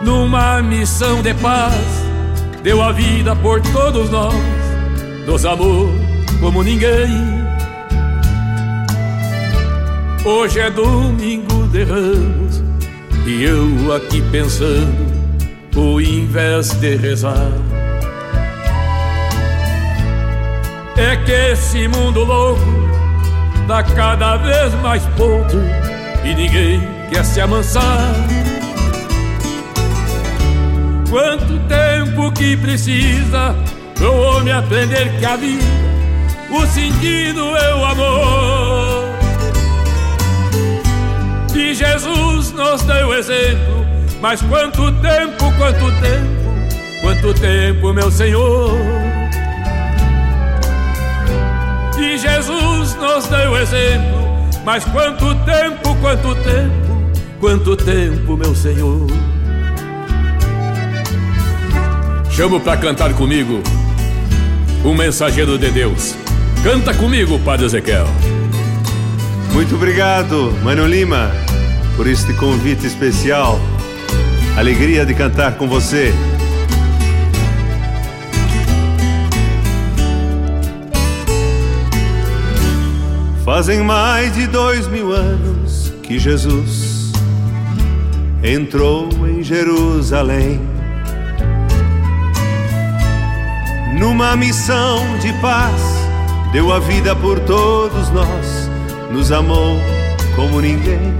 numa missão de paz, deu a vida por todos nós, nos amou como ninguém. Hoje é domingo de ramos e eu aqui pensando, ao invés de rezar. É que esse mundo louco dá cada vez mais podre e ninguém quer se amansar. Quanto tempo que precisa pro homem aprender que a vida, o sentido é o amor. E Jesus nos deu exemplo, mas quanto tempo, quanto tempo, quanto tempo, meu Senhor. Jesus nos deu exemplo, mas quanto tempo, quanto tempo, quanto tempo, meu Senhor. Chamo para cantar comigo um mensageiro de Deus. Canta comigo, Padre Ezequiel. Muito obrigado, Mano Lima, por este convite especial. Alegria de cantar com você. Fazem mais de dois mil anos que Jesus entrou em Jerusalém numa missão de paz, deu a vida por todos nós, nos amou como ninguém.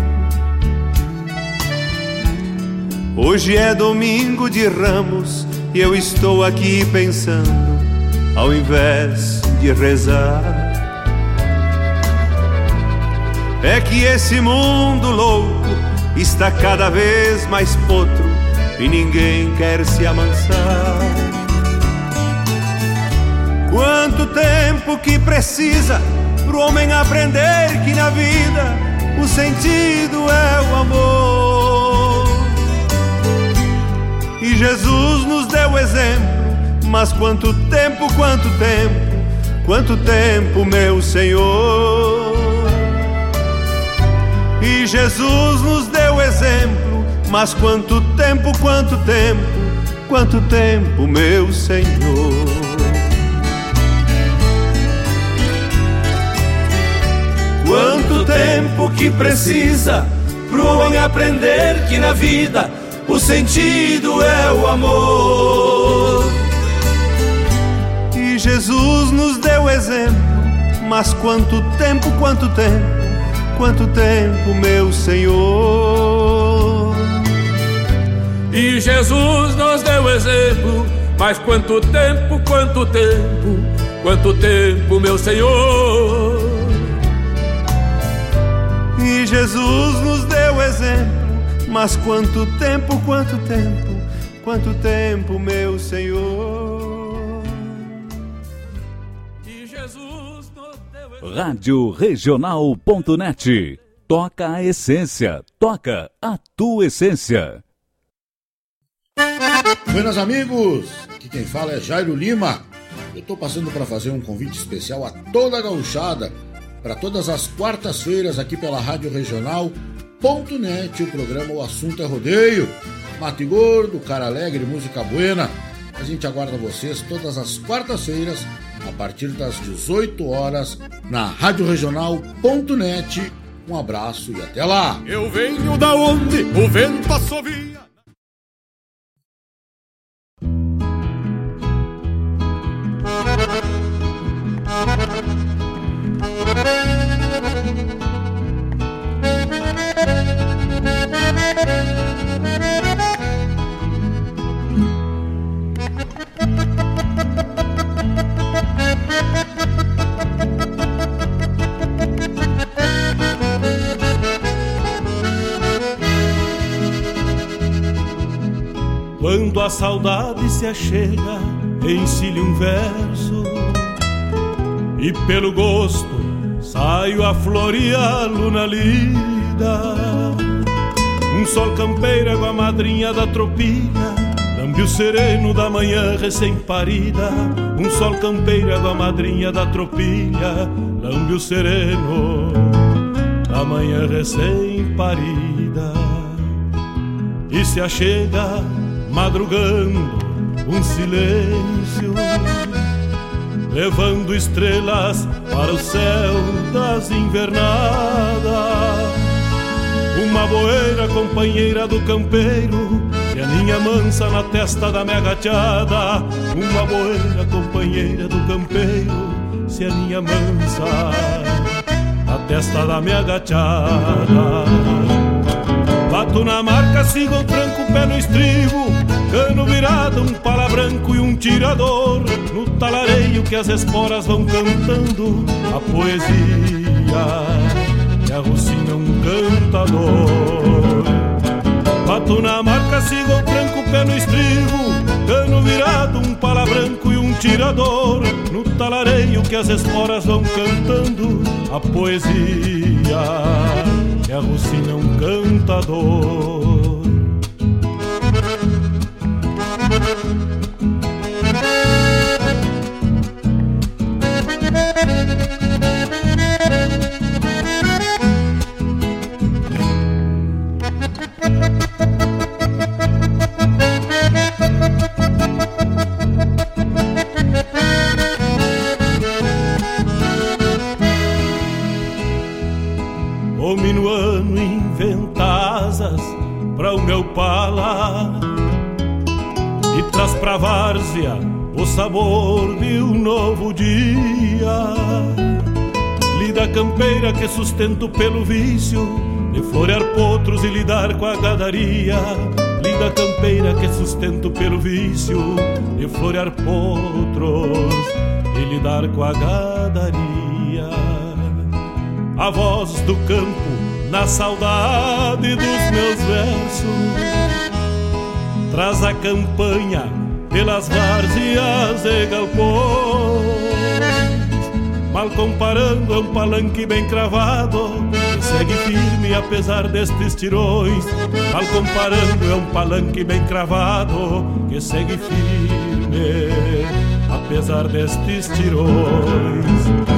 Hoje é domingo de ramos e eu estou aqui pensando, ao invés de rezar. É que esse mundo louco está cada vez mais potro e ninguém quer se amansar. Quanto tempo que precisa pro homem aprender que na vida o sentido é o amor. E Jesus nos deu exemplo, mas quanto tempo, quanto tempo, quanto tempo, meu Senhor. E Jesus nos deu exemplo, mas quanto tempo, quanto tempo, quanto tempo, meu Senhor. Quanto tempo que precisa pro homem aprender que na vida o sentido é o amor. E Jesus nos deu exemplo, mas quanto tempo, quanto tempo, quanto tempo, meu Senhor. E Jesus nos deu exemplo, Mas quanto tempo, quanto tempo, quanto tempo, meu Senhor. E Jesus nos deu exemplo, mas quanto tempo, quanto tempo, quanto tempo, meu Senhor. Rádio Regional.net. Toca a essência. Toca a tua essência. Buenas amigos, aqui quem fala é Jairo Lima. Eu estou passando para fazer um convite especial a toda a gauchada para todas as quartas-feiras aqui pela Rádio Regional.net, o programa O Assunto é Rodeio. Mate Gordo, Cara Alegre, Música Buena. A gente aguarda vocês todas as quartas-feiras, a partir das 18 horas, na Rádio Regional.net. Um abraço e até lá! Eu venho da onde o vento assovia. Quando a saudade se achega, ensile um verso. E pelo gosto saio a floreá-lo lida. Um sol campeiro é a madrinha da tropilha Lambe o sereno da manhã recém-parida Um sol campeiro é a madrinha da tropilha Lambe o sereno da manhã recém-parida E se achega madrugando um silêncio, levando estrelas para o céu das invernadas. Uma boeira companheira do campeiro, que aninha mansa na testa da minha gateada. Uma boeira companheira do campeiro, se aninha mansa na testa da minha gateada. Bato na marca, sigo o tranco, pé no estribo Cano virado, um pala branco e um tirador No talareio que as esporas vão cantando A poesia que arrucina um cantador Bato na marca, sigo o tranco, pé no estribo. Cano virado, um pala branco e um tirador. No talareio que as esporas vão cantando A poesia. Que arrucina um cantador. O meu pala e traz pra várzea o sabor de um novo dia. Lida campeira que sustento pelo vício de florear potros e lidar com a gadaria. Lida campeira que sustento pelo vício de florear potros e lidar com a gadaria a voz do campo na saudade dos meus versos. Traz a campanha pelas várzeas e galpões. Mal comparando, é um palanque bem cravado que segue firme apesar destes tirões. Mal comparando, é um palanque bem cravado que segue firme apesar destes tirões.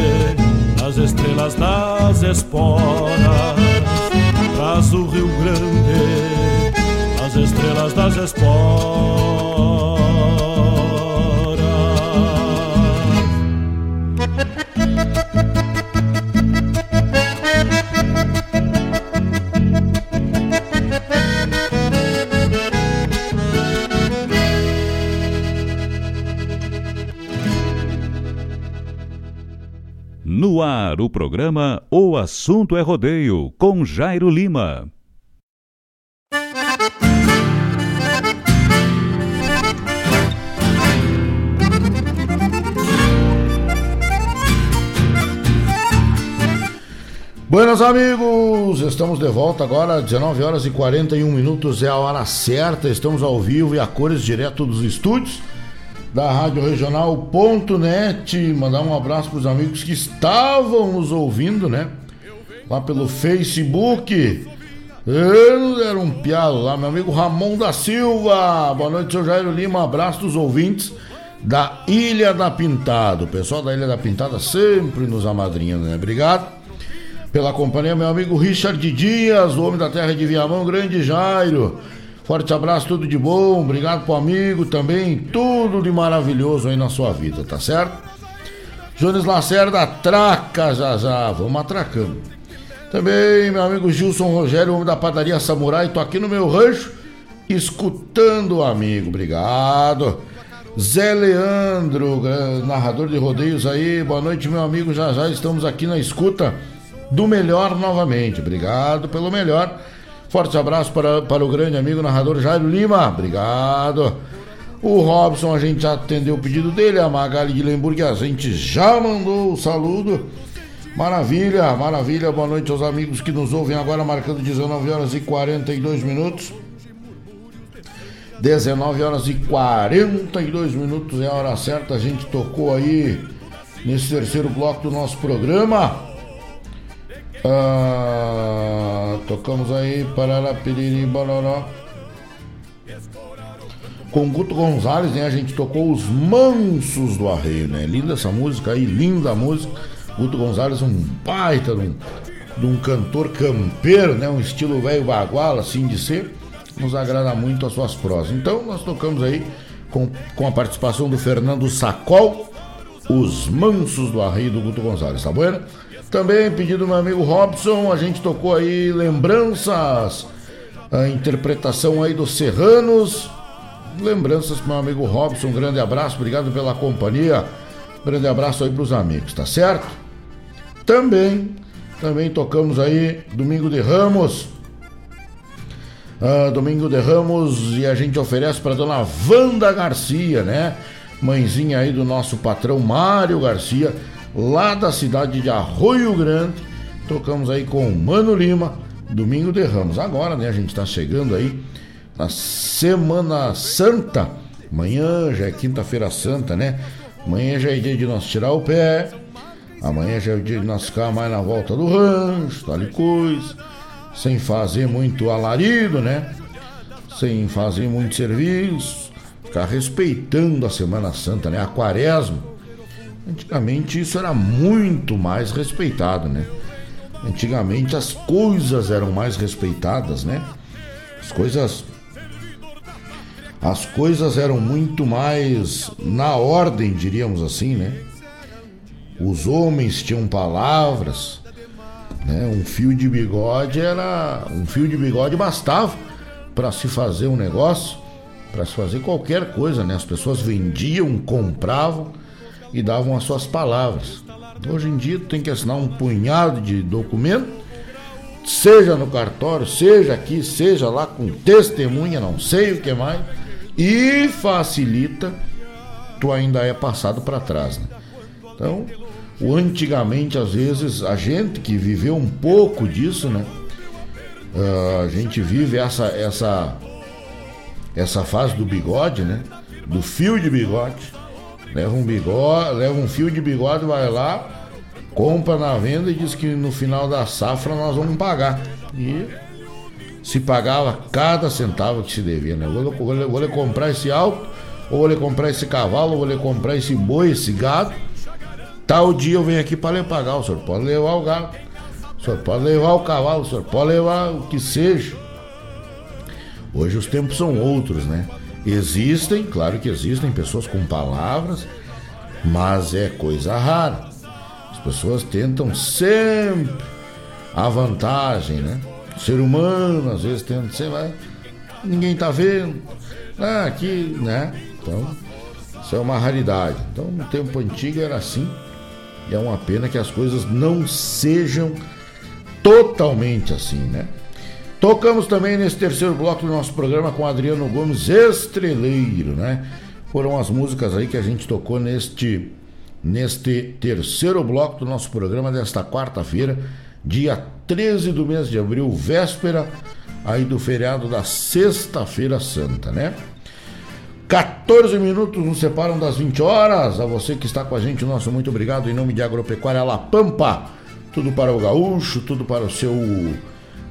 as estrelas das esporas, traz o Rio Grande, as estrelas das esporas. O programa O Assunto é Rodeio, com Jairo Lima. Buenos amigos, estamos de volta agora, 19 horas e 41 minutos é a hora certa, estamos ao vivo e a cores direto dos estúdios da Rádio Regional.net. Mandar um abraço para os amigos que estavam nos ouvindo, né? Lá pelo Facebook. Eles eram um piado lá, meu amigo Ramon da Silva. Boa noite, seu Jairo Lima. Abraço dos ouvintes da Ilha da Pintada. O pessoal da Ilha da Pintada sempre nos amadrinhando, né? Obrigado pela companhia, meu amigo Richard Dias, o homem da terra de Viamão, grande Jairo. Forte abraço, tudo de bom. Obrigado pro amigo também. Tudo de maravilhoso aí na sua vida, tá certo? Jones Lacerda, traca já já. Vamos atracando. Também, meu amigo Gilson Rogério, homem da padaria Samurai. Tô aqui no meu rancho, escutando o amigo. Obrigado. Zé Leandro, narrador de rodeios aí. Boa noite, meu amigo. Já já estamos aqui na escuta do melhor novamente. Obrigado pelo melhor. Forte abraço para, para o grande amigo narrador Jairo Lima. Obrigado. O Robson, a gente já atendeu o pedido dele. A Magali de a gente já mandou o saludo. Maravilha, maravilha. Boa noite aos amigos que nos ouvem agora, marcando 19 horas e 42 minutos. 19 horas e 42 minutos é a hora certa. A gente tocou aí nesse terceiro bloco do nosso programa. Ah, tocamos aí Parará, Piriri, Bororó. Com Guto Gonzalez, né? A gente tocou os Mansos do Arreio, né? Linda essa música aí, linda música. Guto Gonzalez, um baita de um, de um cantor campeiro, né? Um estilo velho bagual, assim de ser. Nos agrada muito as suas prosas. Então, nós tocamos aí com, com a participação do Fernando Sacol, os Mansos do Arreio do Guto Gonzalez, tá bueno? Também pedido do meu amigo Robson, a gente tocou aí lembranças, a interpretação aí dos Serranos. Lembranças pro meu amigo Robson, um grande abraço, obrigado pela companhia. grande abraço aí pros amigos, tá certo? Também, também tocamos aí Domingo de Ramos. Uh, Domingo de Ramos e a gente oferece para dona Wanda Garcia, né? Mãezinha aí do nosso patrão Mário Garcia lá da cidade de Arroio Grande. Tocamos aí com o Mano Lima, Domingo de Ramos. Agora, né, a gente está chegando aí na Semana Santa. Amanhã já é quinta-feira santa, né? Amanhã já é dia de nós tirar o pé. Amanhã já é dia de nós ficar mais na volta do rancho, tal e coisa. Sem fazer muito alarido, né? Sem fazer muito serviço. Ficar respeitando a Semana Santa, né? A quaresma Antigamente isso era muito mais respeitado, né? Antigamente as coisas eram mais respeitadas, né? As coisas as coisas eram muito mais na ordem, diríamos assim, né? Os homens tinham palavras, né? Um fio de bigode era um fio de bigode bastava para se fazer um negócio, para se fazer qualquer coisa, né? As pessoas vendiam, compravam e davam as suas palavras. Hoje em dia tu tem que assinar um punhado de documento, seja no cartório, seja aqui, seja lá com testemunha, não sei o que mais, e facilita, tu ainda é passado para trás. Né? Então, o antigamente, às vezes, a gente que viveu um pouco disso, né? Uh, a gente vive essa, essa, essa fase do bigode, né? Do fio de bigode leva um bigode, leva um fio de bigode, vai lá, compra na venda e diz que no final da safra nós vamos pagar. E se pagava cada centavo que se devia, né? Vou, vou, vou lhe comprar esse auto, ou vou lhe comprar esse cavalo, ou vou lhe comprar esse boi, esse gado. Tal dia eu venho aqui para lhe pagar. O senhor pode levar o gado, o senhor pode levar o cavalo, o senhor pode levar o que seja. Hoje os tempos são outros, né? Existem, claro que existem pessoas com palavras, mas é coisa rara. As pessoas tentam sempre a vantagem, né? O ser humano às vezes tenta ser, mas ninguém tá vendo. Ah, aqui, né? Então, isso é uma raridade. Então, no tempo antigo era assim. É uma pena que as coisas não sejam totalmente assim, né? Tocamos também nesse terceiro bloco do nosso programa com Adriano Gomes Estreleiro, né? Foram as músicas aí que a gente tocou neste neste terceiro bloco do nosso programa desta quarta-feira, dia 13 do mês de abril, véspera aí do feriado da Sexta-feira Santa, né? 14 minutos nos separam das 20 horas. A você que está com a gente, nosso muito obrigado em nome de Agropecuária La Pampa. Tudo para o gaúcho, tudo para o seu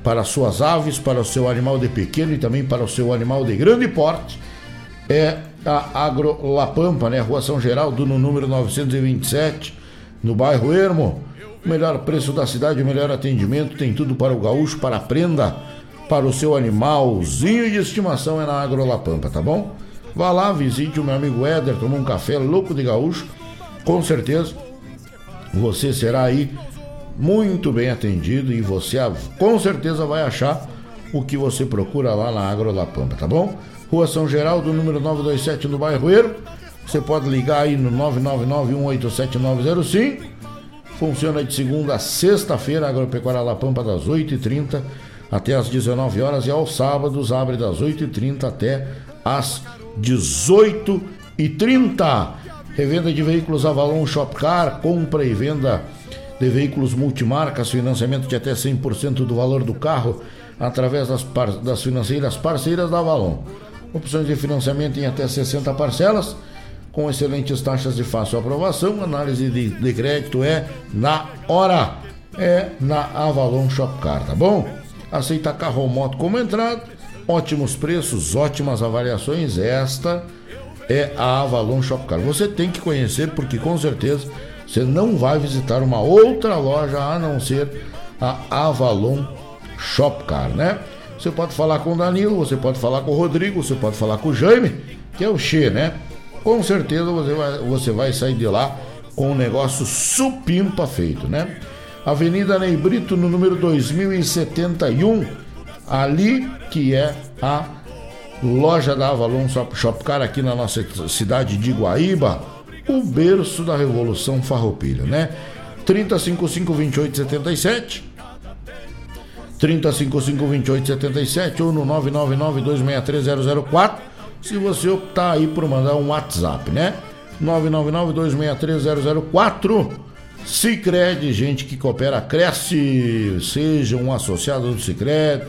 para as suas aves, para o seu animal de pequeno e também para o seu animal de grande porte. É a Agro La Pampa, né? Rua São Geraldo, no número 927, no bairro Ermo. O melhor preço da cidade, o melhor atendimento, tem tudo para o gaúcho, para a prenda, para o seu animalzinho de estimação é na Agro La Pampa, tá bom? Vá lá, visite o meu amigo Éder, toma um café louco de gaúcho. Com certeza você será aí muito bem atendido e você com certeza vai achar o que você procura lá na Agro La Pampa, tá bom? Rua São Geraldo, número 927 no bairro Eiro. Você pode ligar aí no 999-187-905. Funciona de segunda a sexta-feira, Agropecuária La Pampa, das 8h30 até as 19 horas e aos sábados abre das 8h30 até as 18h30. Revenda de veículos Avalon Shopcar, compra e venda de veículos multimarcas, financiamento de até 100% do valor do carro através das, par das financeiras parceiras da Avalon. Opções de financiamento em até 60 parcelas, com excelentes taxas de fácil aprovação. Análise de, de crédito é na hora, é na Avalon Shopcar, tá bom? Aceita carro ou moto como entrada, ótimos preços, ótimas avaliações. Esta é a Avalon Shopcar. Você tem que conhecer, porque com certeza você não vai visitar uma outra loja a não ser a Avalon Shopcar, né? Você pode falar com o Danilo, você pode falar com o Rodrigo, você pode falar com o Jaime, que é o Che, né? Com certeza você vai, você vai sair de lá com um negócio supimpa feito, né? Avenida Ney Brito, no número 2071, ali que é a loja da Avalon Shopcar aqui na nossa cidade de Guaíba o berço da Revolução Farroupilha, né? 30552877 30552877 ou no 999-263-004 se você optar aí por mandar um WhatsApp, né? 999-263-004 Cicred, gente que coopera, cresce, seja um associado do Cicred.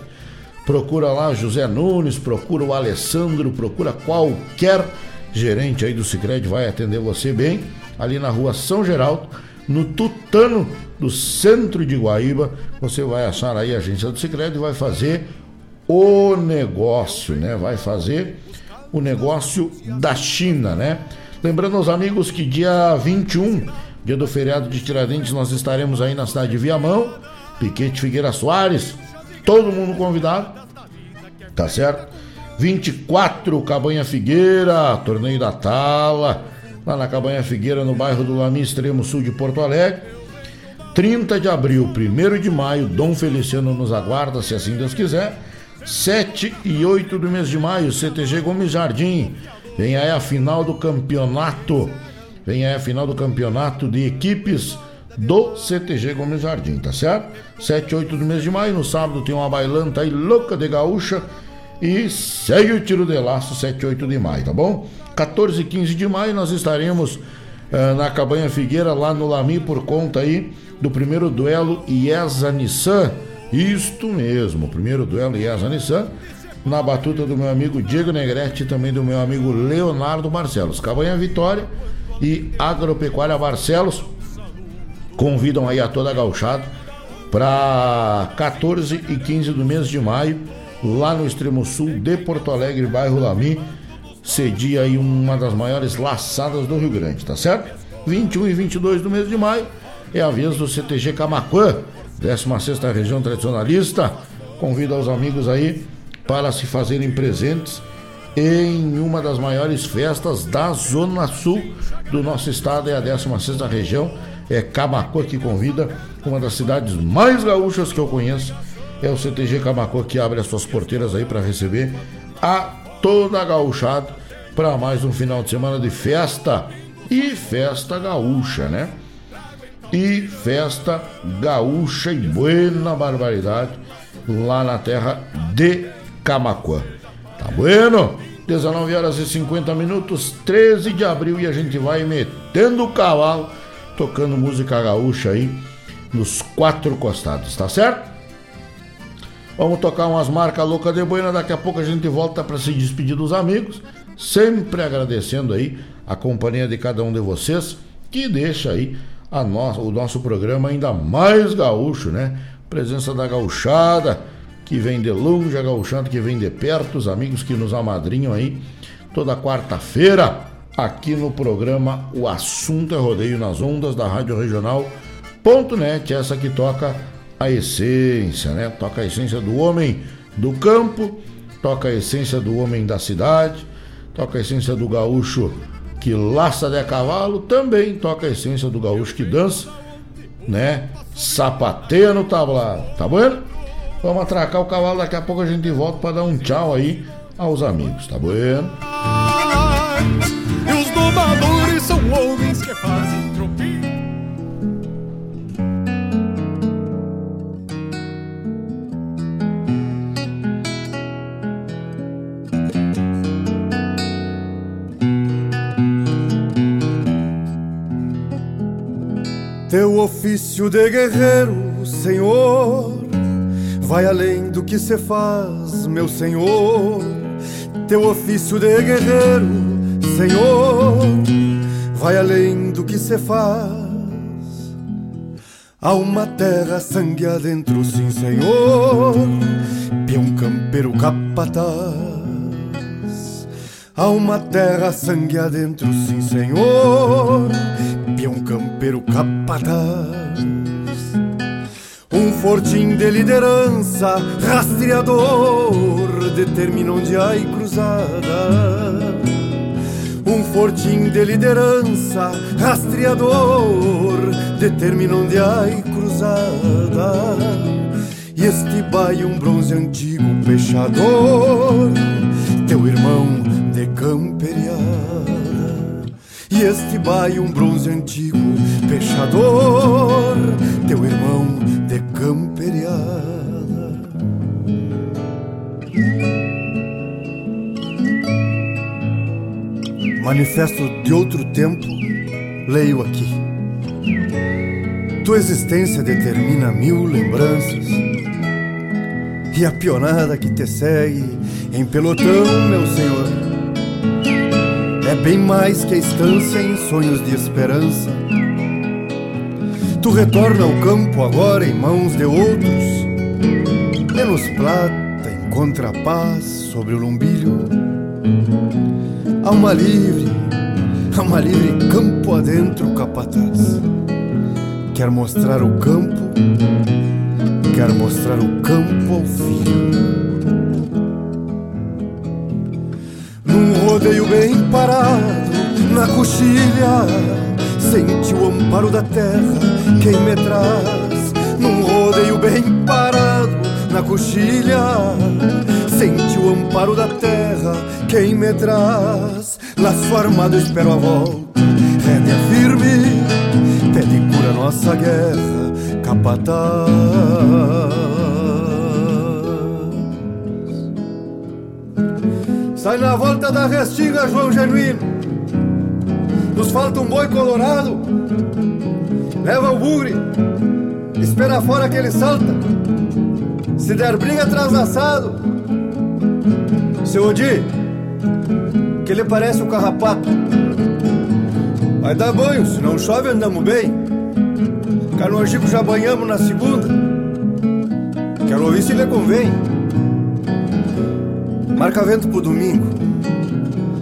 Procura lá José Nunes, procura o Alessandro, procura qualquer gerente aí do Cicred vai atender você bem, ali na rua São Geraldo, no Tutano do centro de Guaíba, você vai achar aí a agência do Cicred e vai fazer o negócio, né? Vai fazer o negócio da China, né? Lembrando aos amigos que dia 21, dia do feriado de Tiradentes, nós estaremos aí na cidade de Viamão, Piquete Figueira Soares, todo mundo convidado, tá certo? 24, Cabanha Figueira, torneio da Tala, lá na Cabanha Figueira, no bairro do Lami, extremo sul de Porto Alegre. 30 de abril, 1 de maio, Dom Feliciano nos aguarda, se assim Deus quiser. 7 e 8 do mês de maio, CTG Gomes Jardim. Vem aí a final do campeonato. Vem aí a final do campeonato de equipes do CTG Gomes Jardim, tá certo? 7 e 8 do mês de maio, no sábado tem uma bailanta aí louca de gaúcha e segue o tiro de laço 7 e 8 de maio, tá bom? 14 e 15 de maio nós estaremos uh, na Cabanha Figueira, lá no Lami, por conta aí do primeiro duelo IESA Nissan. Isto mesmo, primeiro duelo IESA Nissan, na batuta do meu amigo Diego Negrete e também do meu amigo Leonardo Barcelos. Cabanha Vitória e Agropecuária Barcelos convidam aí a toda a gauchada para 14 e 15 do mês de maio lá no extremo sul de Porto Alegre, bairro Lami, cedia aí uma das maiores laçadas do Rio Grande, tá certo? 21 e 22 do mês de maio é a vez do CTG Camacuã, 16 região tradicionalista. Convido aos amigos aí para se fazerem presentes em uma das maiores festas da Zona Sul do nosso estado, é a 16 região. É Camacuã que convida, uma das cidades mais gaúchas que eu conheço é o CTG Camacô que abre as suas porteiras aí para receber a toda a gauchada para mais um final de semana de festa e festa gaúcha, né? e festa gaúcha e buena barbaridade lá na terra de Camacuã. Tá bueno? 19 horas e 50 minutos, 13 de abril, e a gente vai metendo o cavalo, tocando música gaúcha aí nos quatro costados, tá certo? Vamos tocar umas marcas loucas de boina, daqui a pouco a gente volta para se despedir dos amigos, sempre agradecendo aí a companhia de cada um de vocês, que deixa aí a no, o nosso programa ainda mais gaúcho, né? Presença da gauchada, que vem de longe, a gauchada que vem de perto, os amigos que nos amadrinham aí toda quarta-feira aqui no programa O Assunto é Rodeio nas ondas da Rádio Regional.net, essa que toca a essência, né? Toca a essência do homem do campo, toca a essência do homem da cidade, toca a essência do gaúcho que laça de cavalo, também toca a essência do gaúcho que dança, né? Sapateia no tablado, tá bom? Vamos atracar o cavalo, daqui a pouco a gente volta para dar um tchau aí aos amigos, tá bueno? E os são homens que fazem Teu ofício de guerreiro, Senhor, vai além do que se faz, meu Senhor. Teu ofício de guerreiro, Senhor, vai além do que se faz. Há uma terra sangue adentro, sim, Senhor, peão campeiro capataz. Há uma terra sangue adentro, sim, Senhor, campeiro capataz. Um fortim de liderança, rastreador, determina onde há cruzada. Um fortim de liderança, rastreador, determina onde há cruzada. E este baio um bronze antigo pechador, teu irmão de camperiada. E este baio um bronze antigo pechador, teu irmão de camperiada. Manifesto de outro tempo, leio aqui. Tua existência determina mil lembranças e a pionada que te segue em pelotão, meu senhor. É bem mais que a estância em sonhos de esperança. Tu retorna ao campo agora em mãos de outros. Menos plata encontra paz sobre o lombilho. Alma livre, alma livre, campo adentro, capataz. Quer mostrar o campo, quer mostrar o campo ao filho. Num rodeio bem parado, na coxilha, sente o amparo da terra, quem me traz. Num rodeio bem parado, na coxilha, sente o amparo da terra, quem me traz. Laço armado, espero a volta, rédea firme, pede cura nossa guerra, capataz. Sai na volta da restinga, João Genuíno. Nos falta um boi colorado. Leva o bugre, espera fora que ele salta. Se der briga, traz assado. Seu Odi, que ele parece um carrapato. Vai dar banho, se não chove andamos bem. Canojico já banhamos na segunda. Quero ouvir se lhe convém. Marca vento pro domingo.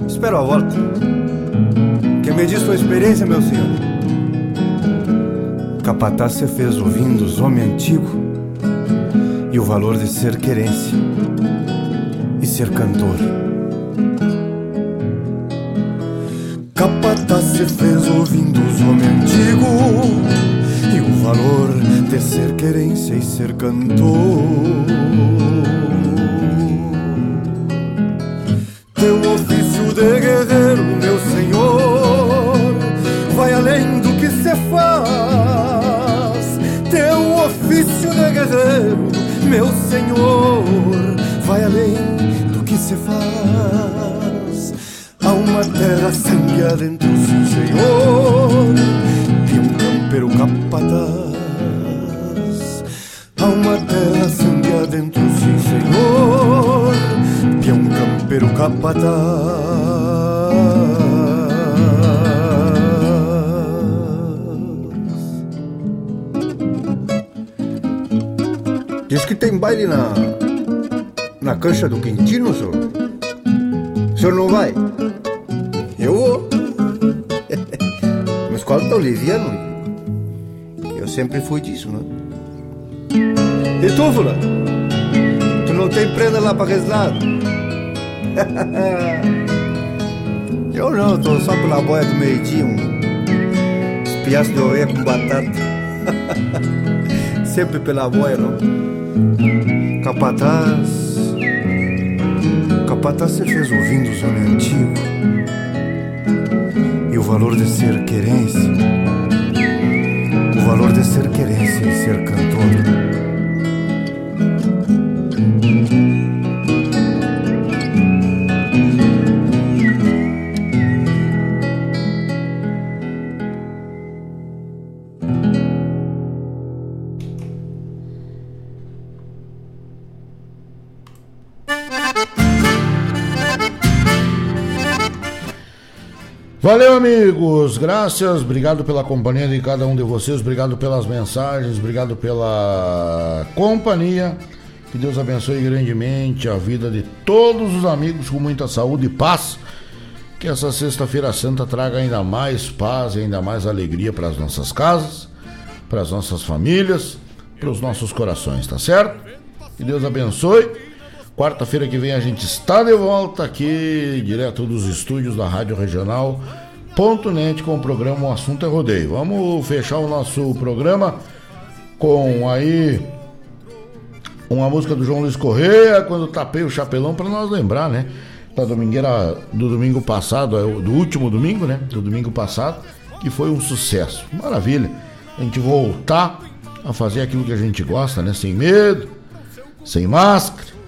Espero a volta. Que me diz sua experiência, meu senhor? Capataz se fez ouvindo os homens antigos e o valor de ser querência e ser cantor. Capataz se fez ouvindo os homens antigos e o valor de ser querência e ser cantor. de guerreiro, meu senhor, vai além do que se faz. Teu ofício de guerreiro, meu senhor, vai além do que se faz. Há uma terra sangue dentro do senhor, e um campeiro capataz. Capataz. Diz que tem baile na, na cancha do Quintino, senhor. O senhor não vai? Eu vou. Mas qual tá oliviano? Eu sempre fui disso, né? E tu, Fula? Tu não tem prenda lá pra reslar? Eu não, tô só pela boia do meio-dia, um espiaço de oveia com batata. Sempre pela boia, não? Capataz. Capataz você fez ouvindo os homens antigos. E o valor de ser querência. O valor de ser querência e ser cantor. Amigos. Graças. Obrigado pela companhia de cada um de vocês. Obrigado pelas mensagens. Obrigado pela companhia. Que Deus abençoe grandemente a vida de todos os amigos com muita saúde e paz. Que essa Sexta-feira Santa traga ainda mais paz e ainda mais alegria para as nossas casas, para as nossas famílias, para os nossos corações, tá certo? Que Deus abençoe. Quarta-feira que vem a gente está de volta aqui, direto dos estúdios da Rádio Regional.net com o programa O Assunto é Rodeio. Vamos fechar o nosso programa com aí uma música do João Luiz Correia, quando tapei o chapelão, para nós lembrar, né? Da domingueira do domingo passado, é do último domingo, né? Do domingo passado, que foi um sucesso. Maravilha. A gente voltar a fazer aquilo que a gente gosta, né? Sem medo, sem máscara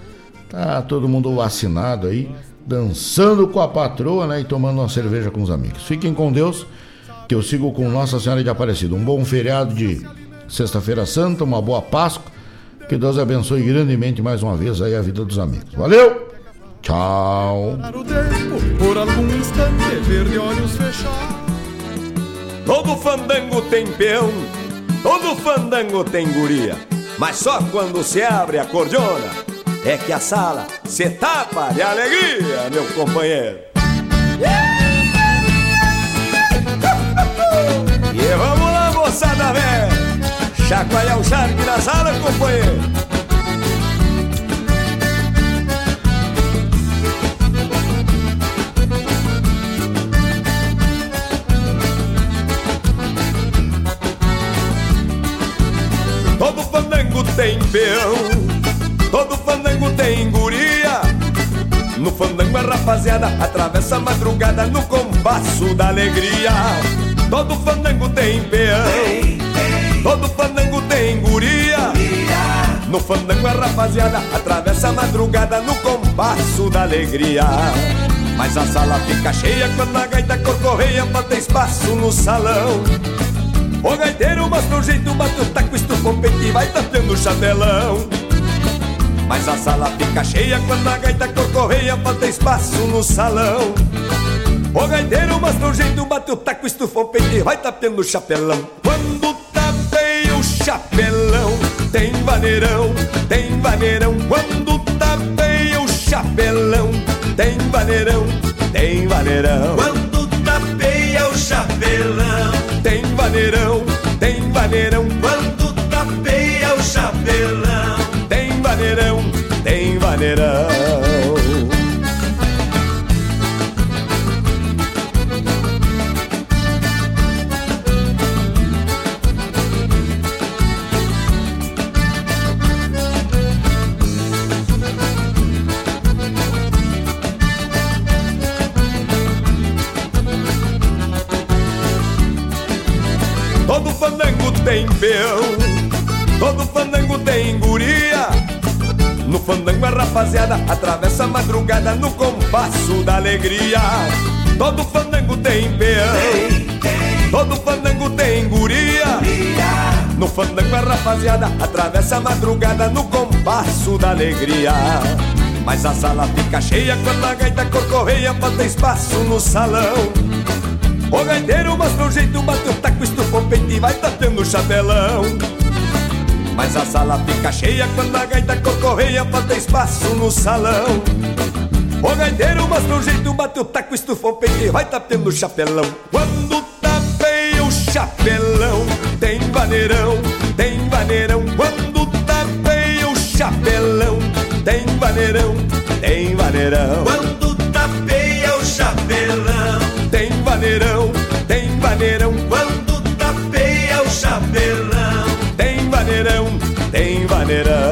Tá todo mundo vacinado aí, dançando com a patroa, né? E tomando uma cerveja com os amigos. Fiquem com Deus, que eu sigo com Nossa Senhora de Aparecida. Um bom feriado de Sexta-feira Santa, uma boa Páscoa. Que Deus abençoe grandemente mais uma vez aí a vida dos amigos. Valeu! Tchau! Todo fandango tem peão, todo fandango tem guria. Mas só quando se abre a cordiona é que a sala se tapa de alegria, meu companheiro. E vamos lá, moçada velha, chacoalhar o charque na sala, companheiro. Todo fandango tem peão Todo fandango tem guria No fandango a rapaziada atravessa a madrugada No compasso da alegria. Todo fandango tem peão. Todo fandango tem guria No fandango a rapaziada atravessa a madrugada No compasso da alegria. Mas a sala fica cheia quando a gaita corcorreia Bota espaço no salão. O gaiteiro mostra o jeito, bate o taco, estufa o peito e vai tapeando o chapelão mas a sala fica cheia quando a gaita corcorreia Falta espaço no salão. O gaiteiro mostra o jeito, bate o taco, estufa o peito e vai tapeando o chapelão. Quando tapeia o chapelão Tem vaneirão, tem vaneirão. Quando tapeia o chapelão Tem vaneirão, tem vaneirão. Quando tapeia o chapelão Tem vaneirão, tem vaneirão. Quando tapeia o chapelão vaneirão, tem vaneirão. Todo fandango tem peão Todo fandango tem guria No fandango a rapaziada atravessa a madrugada no compasso da alegria. Todo fandango tem peão, todo fandango tem guria. No fandango a rapaziada atravessa a madrugada no compasso da alegria. Mas a sala fica cheia quando a gaita corcorreia bota espaço no salão. O gaiteiro mostra o jeito, bate o taco, estufa o peito e vai batendo o chapelão. Mas a sala fica cheia quando a gaita corcorreia bota espaço no salão. O gaiteiro mostra o jeito, bate o taco, estufa o peito e vai tapendo o chapelão. Quando tapeia o chapelão, tem vaneirão, tem vaneirão. Quando tapeia o chapelão, tem vaneirão, tem vaneirão. Quando tapeia o chapelão, tem vaneirão, tem vaneirão. Quando tapeia o chapelão, tem vaneirão, tem vaneirão.